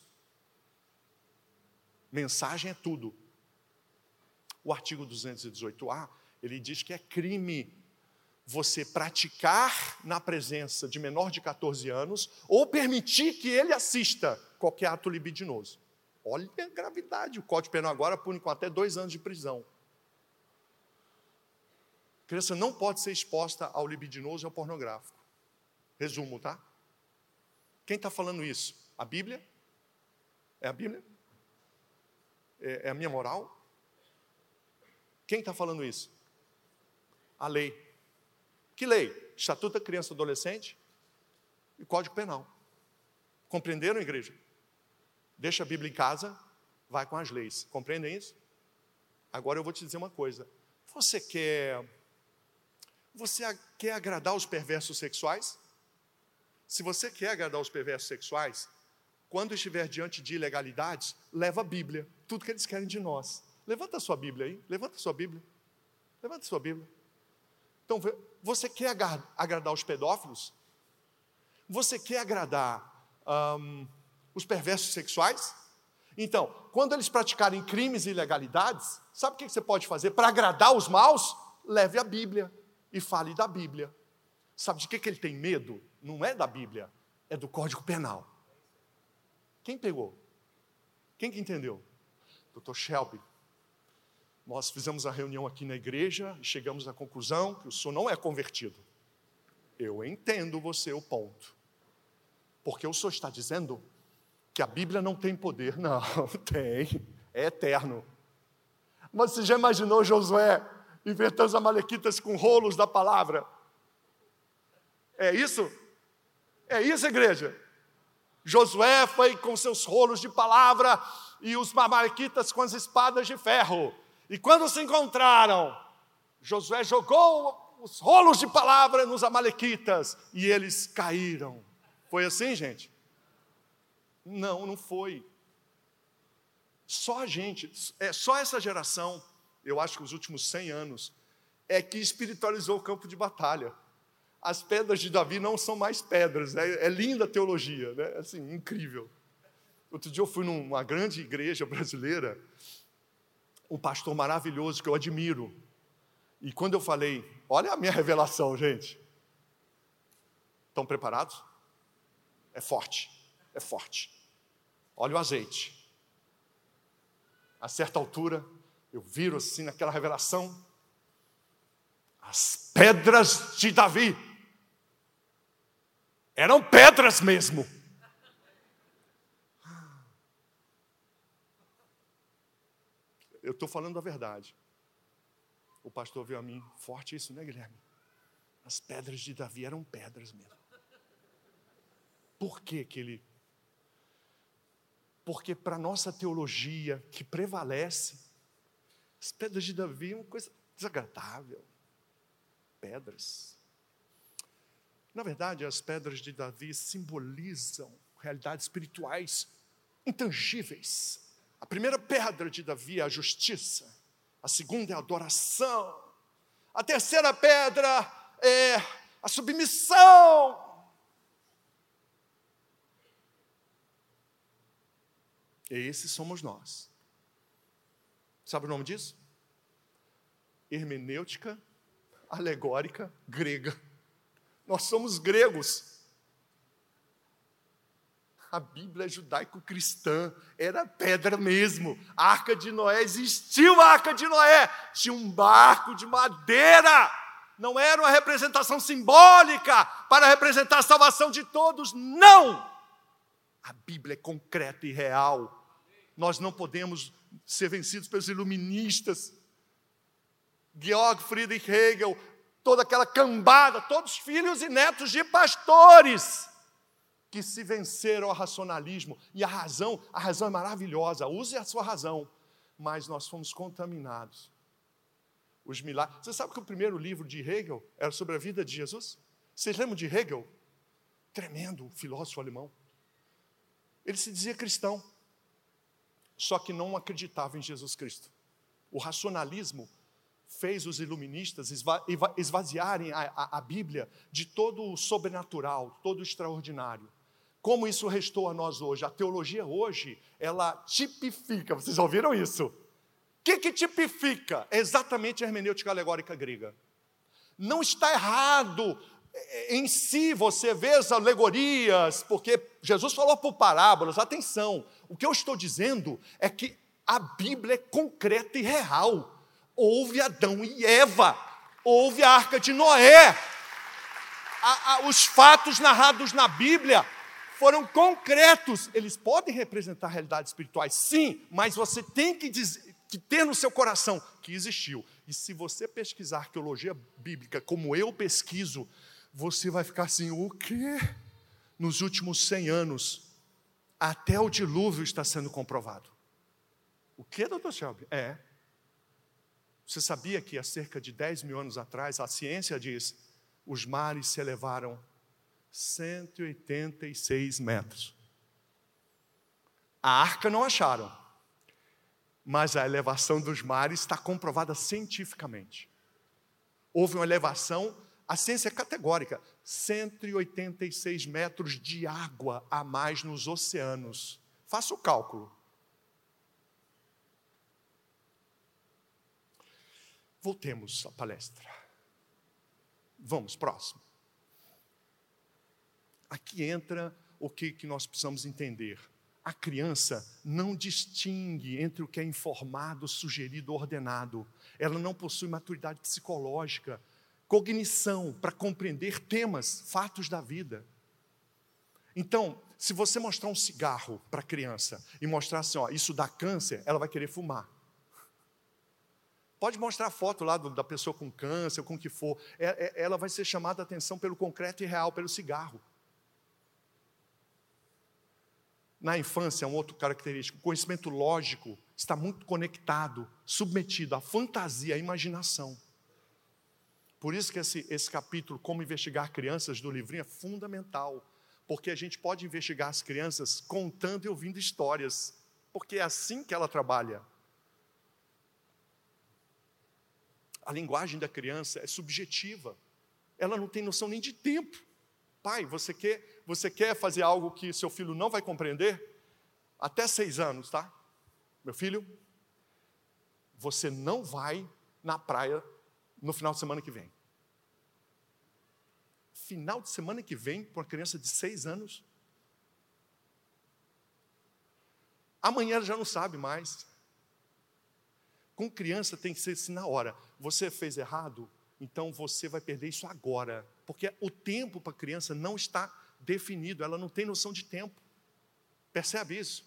Mensagem é tudo. O artigo 218A, ele diz que é crime você praticar na presença de menor de 14 anos ou permitir que ele assista qualquer ato libidinoso. Olha a gravidade, o Código Penal agora pune com até dois anos de prisão criança não pode ser exposta ao libidinoso e ao pornográfico. Resumo, tá? Quem está falando isso? A Bíblia? É a Bíblia? É, é a minha moral? Quem está falando isso? A lei. Que lei? Estatuto da Criança e Adolescente e Código Penal. Compreenderam, igreja? Deixa a Bíblia em casa, vai com as leis. Compreendem isso? Agora eu vou te dizer uma coisa. Você quer você quer agradar os perversos sexuais? Se você quer agradar os perversos sexuais, quando estiver diante de ilegalidades, leva a Bíblia, tudo que eles querem de nós. Levanta a sua Bíblia aí, levanta a sua Bíblia. Levanta a sua Bíblia. Então, você quer agradar os pedófilos? Você quer agradar um, os perversos sexuais? Então, quando eles praticarem crimes e ilegalidades, sabe o que você pode fazer para agradar os maus? Leve a Bíblia e fale da Bíblia. Sabe de que, que ele tem medo? Não é da Bíblia, é do Código Penal. Quem pegou? Quem que entendeu? Doutor Shelby. Nós fizemos a reunião aqui na igreja e chegamos à conclusão que o senhor não é convertido. Eu entendo você o ponto. Porque o senhor está dizendo que a Bíblia não tem poder. Não, tem. É eterno. Mas você já imaginou Josué inventando os amalequitas com rolos da palavra. É isso? É isso, igreja? Josué foi com seus rolos de palavra e os mamalequitas com as espadas de ferro. E quando se encontraram, Josué jogou os rolos de palavra nos amalequitas e eles caíram. Foi assim, gente? Não, não foi. Só a gente, é só essa geração, eu acho que os últimos 100 anos, é que espiritualizou o campo de batalha. As pedras de Davi não são mais pedras, é, é linda a teologia, né? Assim, incrível. Outro dia eu fui numa grande igreja brasileira, um pastor maravilhoso que eu admiro. E quando eu falei, olha a minha revelação, gente. Estão preparados? É forte, é forte. Olha o azeite. A certa altura, eu viro assim naquela revelação, as pedras de Davi eram pedras mesmo. Eu estou falando a verdade. O pastor veio a mim, forte isso, né, Guilherme? As pedras de Davi eram pedras mesmo. Por que, que ele. Porque para a nossa teologia que prevalece, as pedras de Davi é uma coisa desagradável. Pedras. Na verdade, as pedras de Davi simbolizam realidades espirituais intangíveis. A primeira pedra de Davi é a justiça, a segunda é a adoração, a terceira pedra é a submissão. Esses somos nós. Sabe o nome disso? Hermenêutica alegórica grega. Nós somos gregos. A Bíblia judaico-cristã, era pedra mesmo. A arca de Noé existiu, a arca de Noé. Tinha um barco de madeira. Não era uma representação simbólica para representar a salvação de todos, não. A Bíblia é concreta e real. Nós não podemos ser vencidos pelos iluministas. Georg Friedrich Hegel toda aquela cambada, todos filhos e netos de pastores que se venceram ao racionalismo. E a razão, a razão é maravilhosa, use a sua razão, mas nós fomos contaminados. Os milagres. Você sabe que o primeiro livro de Hegel era sobre a vida de Jesus? Vocês lembram de Hegel? Tremendo filósofo alemão. Ele se dizia cristão, só que não acreditava em Jesus Cristo. O racionalismo fez os iluministas esvaziarem a, a, a, Bíblia de todo o sobrenatural, todo o extraordinário. Como isso restou a nós hoje? A teologia hoje, ela tipifica, vocês ouviram isso? O que, que tipifica? É exatamente a hermenêutica alegórica grega. Não está errado é, em si você ver as alegorias, porque Jesus falou por parábolas, atenção, o que eu estou dizendo é que a Bíblia é concreta e real houve Adão e Eva, houve a arca de Noé. A, a, os fatos narrados na Bíblia foram concretos. Eles podem representar realidades espirituais, sim, mas você tem que, dizer, que ter no seu coração que existiu. E se você pesquisar arqueologia bíblica como eu pesquiso, você vai ficar assim: o quê? Nos últimos 100 anos, até o dilúvio está sendo comprovado. O que, doutor Shelby? É. Você sabia que há cerca de 10 mil anos atrás, a ciência diz, os mares se elevaram 186 metros. A arca não acharam, mas a elevação dos mares está comprovada cientificamente. Houve uma elevação, a ciência é categórica, 186 metros de água a mais nos oceanos. Faça o cálculo. Voltemos à palestra. Vamos, próximo. Aqui entra o que, que nós precisamos entender. A criança não distingue entre o que é informado, sugerido, ordenado. Ela não possui maturidade psicológica, cognição para compreender temas, fatos da vida. Então, se você mostrar um cigarro para a criança e mostrar assim, ó, isso dá câncer, ela vai querer fumar. Pode mostrar a foto lá da pessoa com câncer, com o que for. É, é, ela vai ser chamada a atenção pelo concreto e real, pelo cigarro. Na infância, é um outro característico, o conhecimento lógico está muito conectado, submetido à fantasia, à imaginação. Por isso que esse, esse capítulo, Como Investigar Crianças, do livrinho, é fundamental, porque a gente pode investigar as crianças contando e ouvindo histórias, porque é assim que ela trabalha. A linguagem da criança é subjetiva, ela não tem noção nem de tempo. Pai, você quer, você quer fazer algo que seu filho não vai compreender? Até seis anos, tá? Meu filho, você não vai na praia no final de semana que vem. Final de semana que vem, para uma criança de seis anos. Amanhã ela já não sabe mais. Com criança tem que ser assim na hora. Você fez errado, então você vai perder isso agora. Porque o tempo para a criança não está definido, ela não tem noção de tempo. Percebe isso?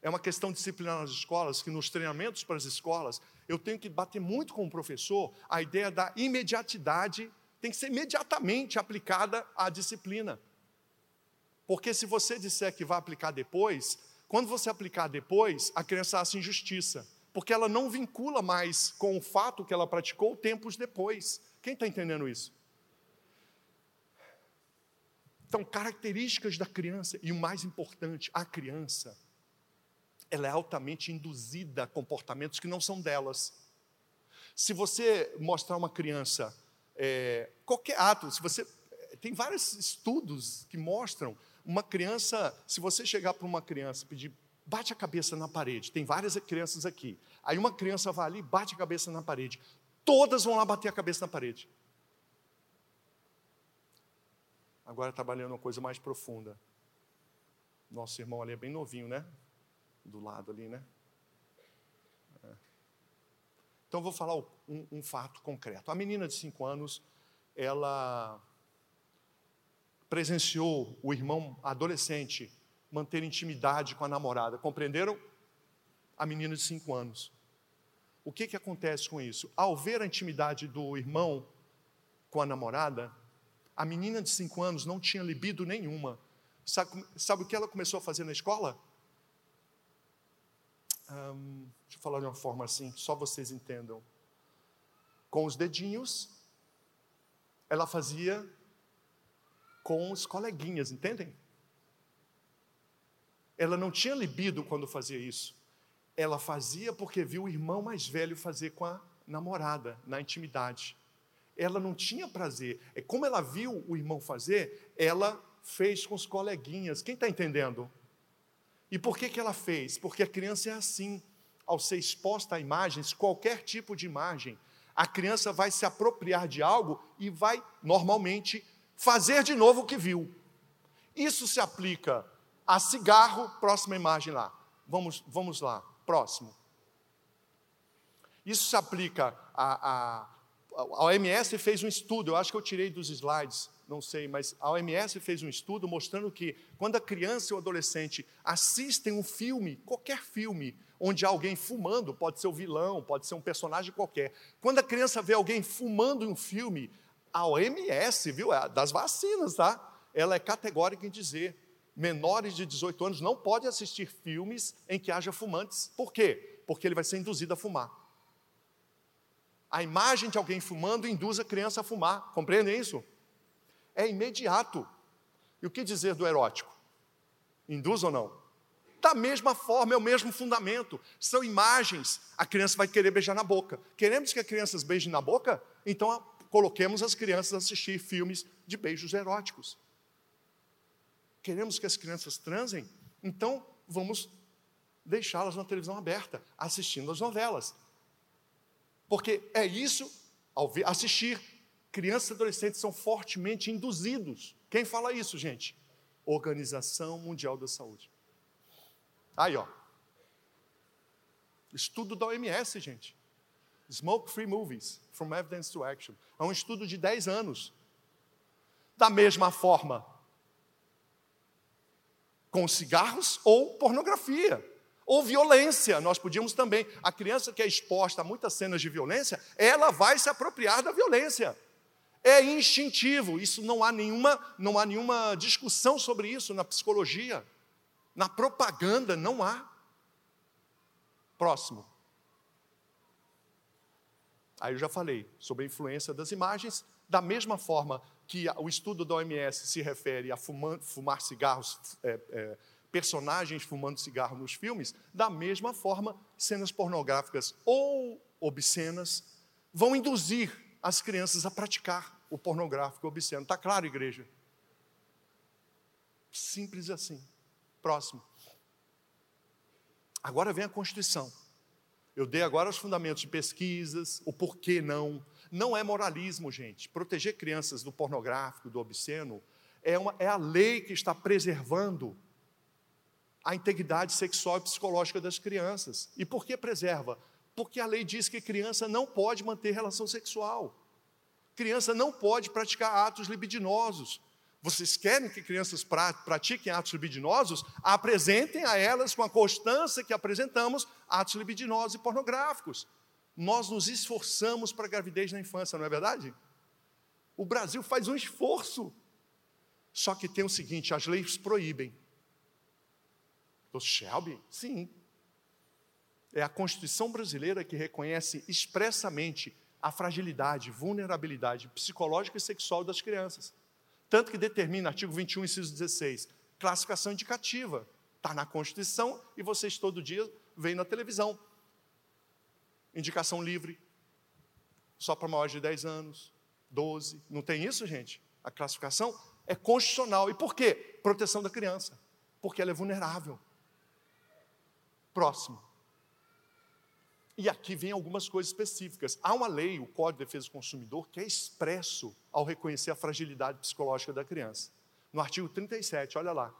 É uma questão disciplinar nas escolas, que nos treinamentos para as escolas, eu tenho que bater muito com o professor a ideia da imediatidade, tem que ser imediatamente aplicada à disciplina. Porque se você disser que vai aplicar depois, quando você aplicar depois, a criança acha injustiça, porque ela não vincula mais com o fato que ela praticou tempos depois. Quem está entendendo isso? Então, características da criança, e o mais importante, a criança, ela é altamente induzida a comportamentos que não são delas. Se você mostrar uma criança é, qualquer ato, se você tem vários estudos que mostram uma criança, se você chegar para uma criança e pedir bate a cabeça na parede, tem várias crianças aqui. Aí uma criança vai ali, bate a cabeça na parede. Todas vão lá bater a cabeça na parede. Agora trabalhando uma coisa mais profunda. Nosso irmão ali é bem novinho, né? Do lado ali, né? É. Então vou falar um, um fato concreto. A menina de cinco anos, ela presenciou o irmão adolescente manter intimidade com a namorada. Compreenderam? A menina de cinco anos. O que, que acontece com isso? Ao ver a intimidade do irmão com a namorada, a menina de cinco anos não tinha libido nenhuma. Sabe, sabe o que ela começou a fazer na escola? deixa eu falar de uma forma assim, só vocês entendam. Com os dedinhos, ela fazia com os coleguinhas, entendem? Ela não tinha libido quando fazia isso. Ela fazia porque viu o irmão mais velho fazer com a namorada, na intimidade ela não tinha prazer. É como ela viu o irmão fazer, ela fez com os coleguinhas. Quem está entendendo? E por que, que ela fez? Porque a criança é assim. Ao ser exposta a imagens, qualquer tipo de imagem, a criança vai se apropriar de algo e vai, normalmente, fazer de novo o que viu. Isso se aplica a cigarro, próxima imagem lá. Vamos, vamos lá, próximo. Isso se aplica a, a a OMS fez um estudo, eu acho que eu tirei dos slides, não sei, mas a OMS fez um estudo mostrando que quando a criança e o adolescente assistem um filme, qualquer filme, onde há alguém fumando, pode ser o vilão, pode ser um personagem qualquer. Quando a criança vê alguém fumando em um filme, a OMS, viu, é das vacinas, tá? Ela é categórica em dizer menores de 18 anos não podem assistir filmes em que haja fumantes. Por quê? Porque ele vai ser induzido a fumar. A imagem de alguém fumando induz a criança a fumar. Compreendem isso? É imediato. E o que dizer do erótico? Induz ou não? Da mesma forma, é o mesmo fundamento. São imagens. A criança vai querer beijar na boca. Queremos que as crianças beijem na boca? Então coloquemos as crianças a assistir filmes de beijos eróticos. Queremos que as crianças transem? Então vamos deixá-las na televisão aberta, assistindo as novelas. Porque é isso, ao assistir, crianças e adolescentes são fortemente induzidos. Quem fala isso, gente? Organização Mundial da Saúde. Aí, ó. Estudo da OMS, gente. Smoke Free Movies, From Evidence to Action. É um estudo de 10 anos. Da mesma forma, com cigarros ou pornografia ou violência. Nós podíamos também, a criança que é exposta a muitas cenas de violência, ela vai se apropriar da violência. É instintivo, isso não há nenhuma, não há nenhuma discussão sobre isso na psicologia. Na propaganda não há. Próximo. Aí eu já falei sobre a influência das imagens, da mesma forma que o estudo da OMS se refere a fumar, fumar cigarros, é, é, personagens fumando cigarro nos filmes, da mesma forma, cenas pornográficas ou obscenas vão induzir as crianças a praticar o pornográfico obsceno. Está claro, igreja? Simples assim. Próximo. Agora vem a Constituição. Eu dei agora os fundamentos de pesquisas, o porquê não. Não é moralismo, gente. Proteger crianças do pornográfico, do obsceno, é, uma, é a lei que está preservando a integridade sexual e psicológica das crianças. E por que preserva? Porque a lei diz que criança não pode manter relação sexual. Criança não pode praticar atos libidinosos. Vocês querem que crianças pratiquem atos libidinosos? Apresentem a elas com a constância que apresentamos atos libidinosos e pornográficos. Nós nos esforçamos para a gravidez na infância, não é verdade? O Brasil faz um esforço. Só que tem o seguinte: as leis proíbem. Do Shelby? Sim. É a Constituição brasileira que reconhece expressamente a fragilidade, vulnerabilidade psicológica e sexual das crianças. Tanto que determina, artigo 21, inciso 16, classificação indicativa. Está na Constituição e vocês todo dia veem na televisão. Indicação livre, só para maiores de 10 anos, 12. Não tem isso, gente? A classificação é constitucional. E por quê? Proteção da criança. Porque ela é vulnerável. Próximo. E aqui vem algumas coisas específicas. Há uma lei, o Código de Defesa do Consumidor, que é expresso ao reconhecer a fragilidade psicológica da criança. No artigo 37, olha lá.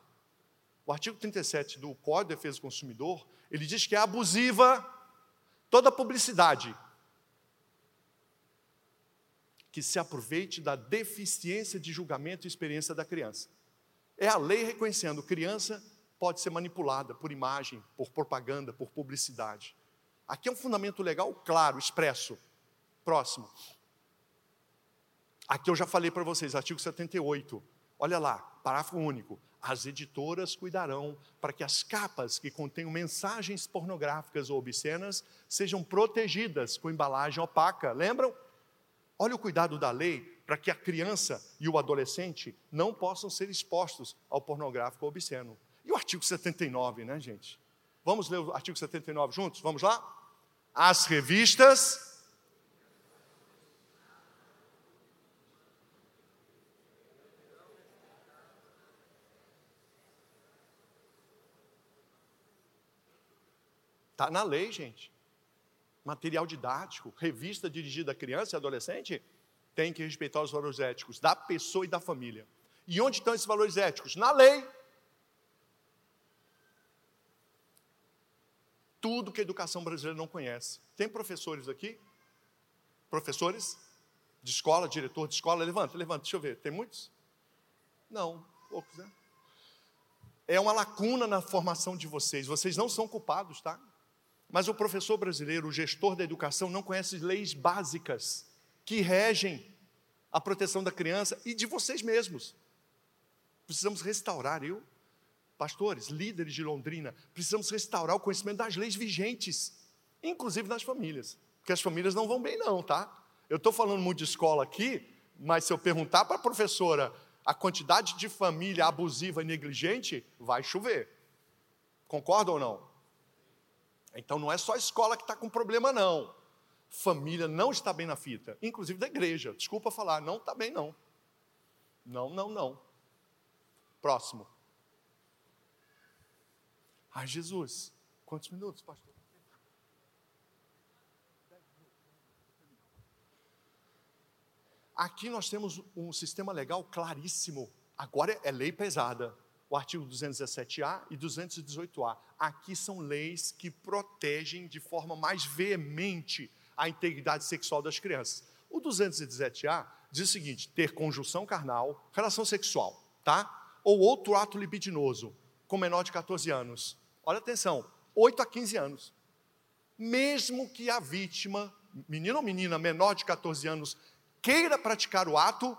O artigo 37 do Código de Defesa do Consumidor, ele diz que é abusiva toda publicidade que se aproveite da deficiência de julgamento e experiência da criança. É a lei reconhecendo criança pode ser manipulada por imagem, por propaganda, por publicidade. Aqui é um fundamento legal claro, expresso. Próximo. Aqui eu já falei para vocês, artigo 78. Olha lá, parágrafo único. As editoras cuidarão para que as capas que contenham mensagens pornográficas ou obscenas sejam protegidas com embalagem opaca. Lembram? Olha o cuidado da lei para que a criança e o adolescente não possam ser expostos ao pornográfico ou obsceno. E o artigo 79, né, gente? Vamos ler o artigo 79 juntos? Vamos lá? as revistas. Está na lei, gente. Material didático, revista dirigida a criança e adolescente, tem que respeitar os valores éticos da pessoa e da família. E onde estão esses valores éticos? Na lei. Tudo que a educação brasileira não conhece. Tem professores aqui? Professores de escola, diretor de escola? Levanta, levanta, deixa eu ver. Tem muitos? Não, poucos, né? É uma lacuna na formação de vocês. Vocês não são culpados, tá? Mas o professor brasileiro, o gestor da educação, não conhece leis básicas que regem a proteção da criança e de vocês mesmos. Precisamos restaurar. Eu pastores, líderes de Londrina, precisamos restaurar o conhecimento das leis vigentes, inclusive nas famílias, porque as famílias não vão bem, não, tá? Eu estou falando muito de escola aqui, mas se eu perguntar para a professora a quantidade de família abusiva e negligente, vai chover. Concorda ou não? Então não é só a escola que está com problema, não. Família não está bem na fita, inclusive da igreja. Desculpa falar, não está bem, não. Não, não, não. Próximo. Ai, Jesus, quantos minutos, pastor? Aqui nós temos um sistema legal claríssimo. Agora é lei pesada. O artigo 217A e 218A. Aqui são leis que protegem de forma mais veemente a integridade sexual das crianças. O 217A diz o seguinte: ter conjunção carnal, relação sexual, tá? Ou outro ato libidinoso com menor de 14 anos, olha atenção, 8 a 15 anos. Mesmo que a vítima, menino ou menina menor de 14 anos, queira praticar o ato,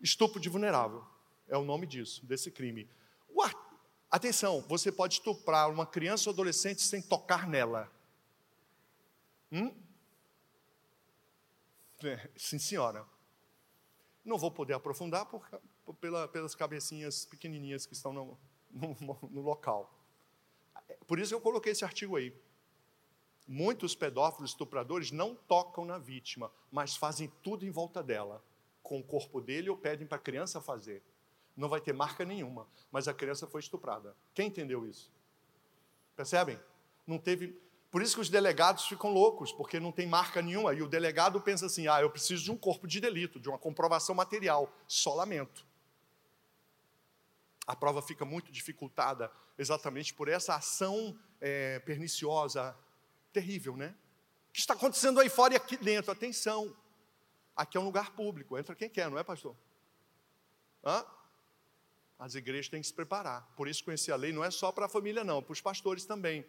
estupro de vulnerável. É o nome disso, desse crime. Atenção, você pode estuprar uma criança ou adolescente sem tocar nela. Hum? É, sim, senhora. Não vou poder aprofundar por, por, pela, pelas cabecinhas pequenininhas que estão no, no, no local. Por isso eu coloquei esse artigo aí. Muitos pedófilos estupradores não tocam na vítima, mas fazem tudo em volta dela, com o corpo dele ou pedem para a criança fazer. Não vai ter marca nenhuma, mas a criança foi estuprada. Quem entendeu isso? Percebem? Não teve. Por isso que os delegados ficam loucos, porque não tem marca nenhuma. E o delegado pensa assim: ah, eu preciso de um corpo de delito, de uma comprovação material. Só lamento. A prova fica muito dificultada exatamente por essa ação é, perniciosa, terrível, né? O que está acontecendo aí fora e aqui dentro? Atenção. Aqui é um lugar público, entra quem quer, não é, pastor? Hã? As igrejas têm que se preparar. Por isso, conhecer a lei não é só para a família, não, para os pastores também.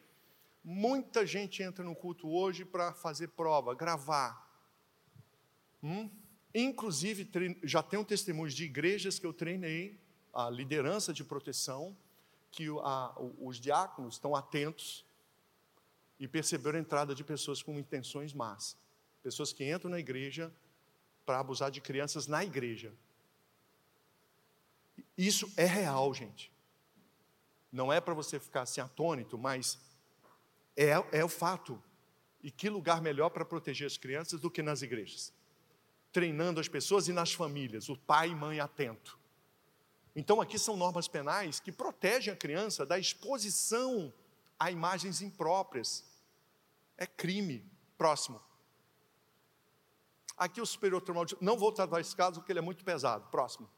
Muita gente entra no culto hoje para fazer prova, gravar. Hum? Inclusive, já tenho testemunhos de igrejas que eu treinei, a liderança de proteção, que a, os diáconos estão atentos e perceberam a entrada de pessoas com intenções más. Pessoas que entram na igreja para abusar de crianças na igreja. Isso é real, gente. Não é para você ficar assim atônito, mas é, é o fato. E que lugar melhor para proteger as crianças do que nas igrejas? Treinando as pessoas e nas famílias, o pai e mãe atento. Então, aqui são normas penais que protegem a criança da exposição a imagens impróprias. É crime. Próximo. Aqui o superior tribunal de... Não vou tratar esse caso porque ele é muito pesado. Próximo.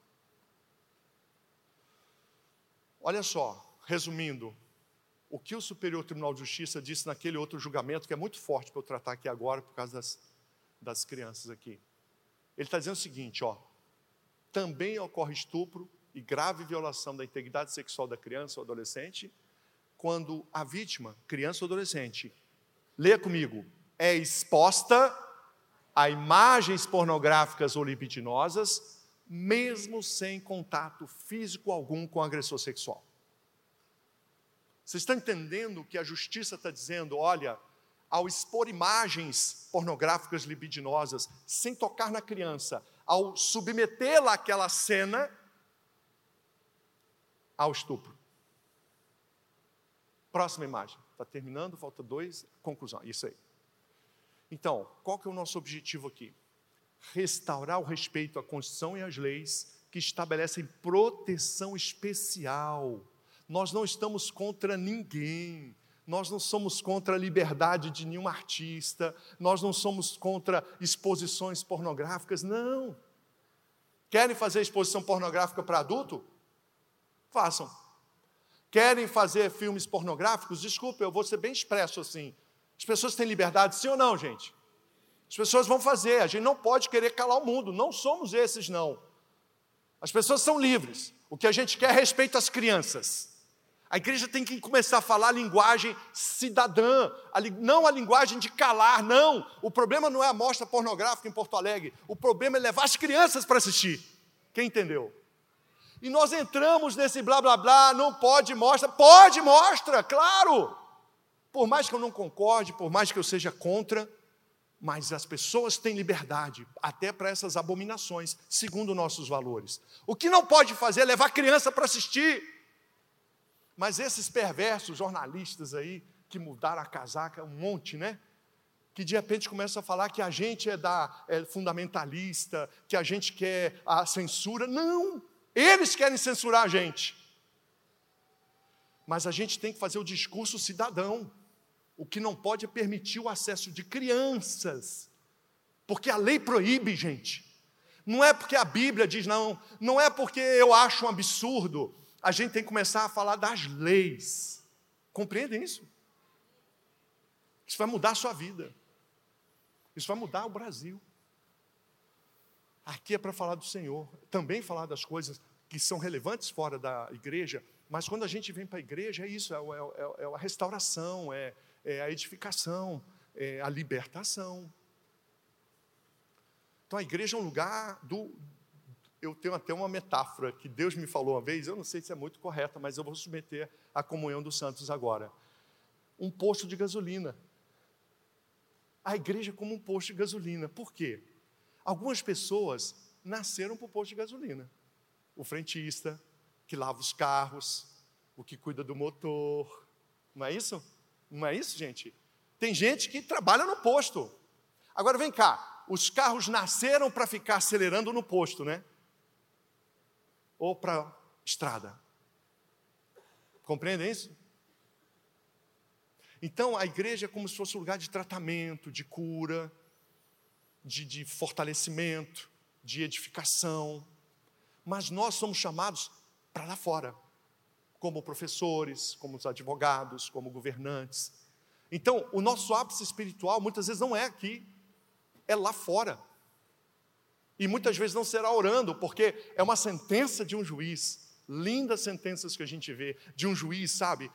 Olha só, resumindo, o que o Superior Tribunal de Justiça disse naquele outro julgamento, que é muito forte para eu tratar aqui agora, por causa das, das crianças aqui. Ele está dizendo o seguinte: ó, também ocorre estupro e grave violação da integridade sexual da criança ou adolescente, quando a vítima, criança ou adolescente, leia comigo, é exposta a imagens pornográficas ou libidinosas, mesmo sem contato físico algum com o agressor sexual. Vocês estão entendendo que a justiça está dizendo? Olha, ao expor imagens pornográficas libidinosas, sem tocar na criança, ao submetê-la àquela cena, ao estupro. Próxima imagem. Está terminando, falta dois. Conclusão, isso aí. Então, qual que é o nosso objetivo aqui? Restaurar o respeito à Constituição e às leis que estabelecem proteção especial. Nós não estamos contra ninguém. Nós não somos contra a liberdade de nenhum artista, nós não somos contra exposições pornográficas, não. Querem fazer exposição pornográfica para adulto? Façam. Querem fazer filmes pornográficos? Desculpe, eu vou ser bem expresso assim. As pessoas têm liberdade, sim ou não, gente? As pessoas vão fazer, a gente não pode querer calar o mundo, não somos esses, não. As pessoas são livres. O que a gente quer é respeito às crianças. A igreja tem que começar a falar a linguagem cidadã, a li... não a linguagem de calar, não. O problema não é a mostra pornográfica em Porto Alegre, o problema é levar as crianças para assistir. Quem entendeu? E nós entramos nesse blá blá blá, não pode, mostra. Pode, mostra, claro. Por mais que eu não concorde, por mais que eu seja contra, mas as pessoas têm liberdade, até para essas abominações, segundo nossos valores. O que não pode fazer é levar criança para assistir. Mas esses perversos jornalistas aí, que mudaram a casaca, um monte, né? Que de repente começam a falar que a gente é, da, é fundamentalista, que a gente quer a censura. Não! Eles querem censurar a gente. Mas a gente tem que fazer o discurso cidadão. O que não pode é permitir o acesso de crianças. Porque a lei proíbe, gente. Não é porque a Bíblia diz não, não é porque eu acho um absurdo. A gente tem que começar a falar das leis. Compreendem isso? Isso vai mudar a sua vida. Isso vai mudar o Brasil. Aqui é para falar do Senhor, também falar das coisas que são relevantes fora da igreja, mas quando a gente vem para a igreja, é isso, é, é, é, é a restauração, é, é a edificação, é a libertação. Então a igreja é um lugar do, eu tenho até uma metáfora que Deus me falou uma vez, eu não sei se é muito correta, mas eu vou submeter à comunhão dos santos agora. Um posto de gasolina. A igreja é como um posto de gasolina. Por quê? Algumas pessoas nasceram para o posto de gasolina. O frentista, que lava os carros, o que cuida do motor. Não é isso? Não é isso, gente? Tem gente que trabalha no posto. Agora vem cá, os carros nasceram para ficar acelerando no posto, né? Ou para estrada. Compreendem isso? Então a igreja é como se fosse um lugar de tratamento, de cura, de, de fortalecimento, de edificação. Mas nós somos chamados para lá fora, como professores, como advogados, como governantes. Então, o nosso ápice espiritual muitas vezes não é aqui, é lá fora. E muitas vezes não será orando, porque é uma sentença de um juiz, lindas sentenças que a gente vê, de um juiz, sabe,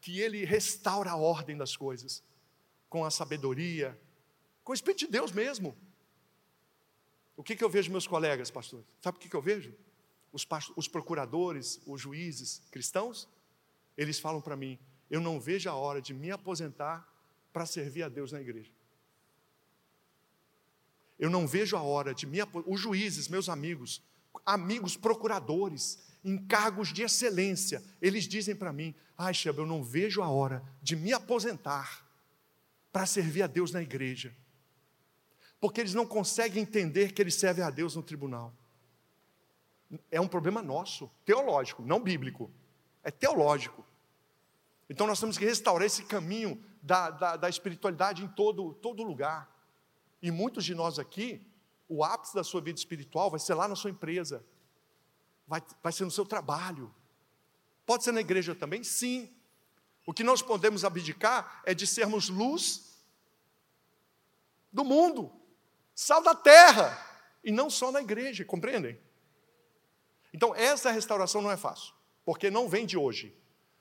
que ele restaura a ordem das coisas, com a sabedoria, com o Espírito de Deus mesmo. O que, que eu vejo meus colegas, pastor? Sabe o que, que eu vejo? Os, os procuradores, os juízes cristãos, eles falam para mim: eu não vejo a hora de me aposentar para servir a Deus na igreja. Eu não vejo a hora de me aposentar. Os juízes, meus amigos, amigos procuradores, em cargos de excelência, eles dizem para mim: ai, Cheba, eu não vejo a hora de me aposentar para servir a Deus na igreja porque eles não conseguem entender que eles servem a Deus no tribunal. É um problema nosso, teológico, não bíblico, é teológico. Então nós temos que restaurar esse caminho da, da, da espiritualidade em todo, todo lugar. E muitos de nós aqui, o ápice da sua vida espiritual vai ser lá na sua empresa, vai, vai ser no seu trabalho. Pode ser na igreja também? Sim. O que nós podemos abdicar é de sermos luz do mundo sal da terra, e não só na igreja, compreendem? Então, essa restauração não é fácil, porque não vem de hoje,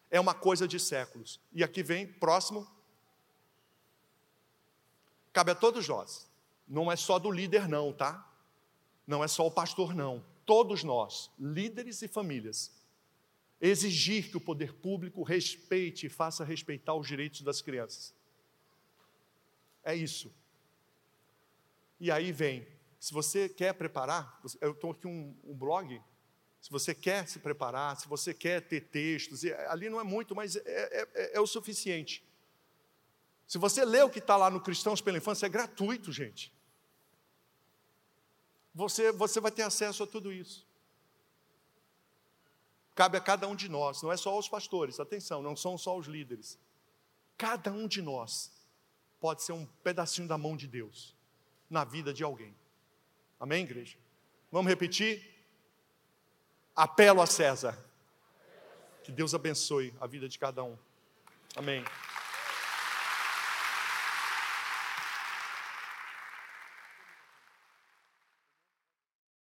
é uma coisa de séculos. E aqui vem, próximo, cabe a todos nós, não é só do líder, não, tá? Não é só o pastor, não. Todos nós, líderes e famílias, exigir que o poder público respeite e faça respeitar os direitos das crianças. É isso. E aí vem, se você quer preparar, eu estou aqui um, um blog, se você quer se preparar, se você quer ter textos, ali não é muito, mas é, é, é, é o suficiente. Se você lê o que está lá no Cristãos pela Infância, é gratuito, gente. Você, você vai ter acesso a tudo isso. Cabe a cada um de nós, não é só aos pastores, atenção, não são só os líderes. Cada um de nós pode ser um pedacinho da mão de Deus na vida de alguém. Amém, igreja? Vamos repetir? Apelo a César. Que Deus abençoe a vida de cada um. Amém.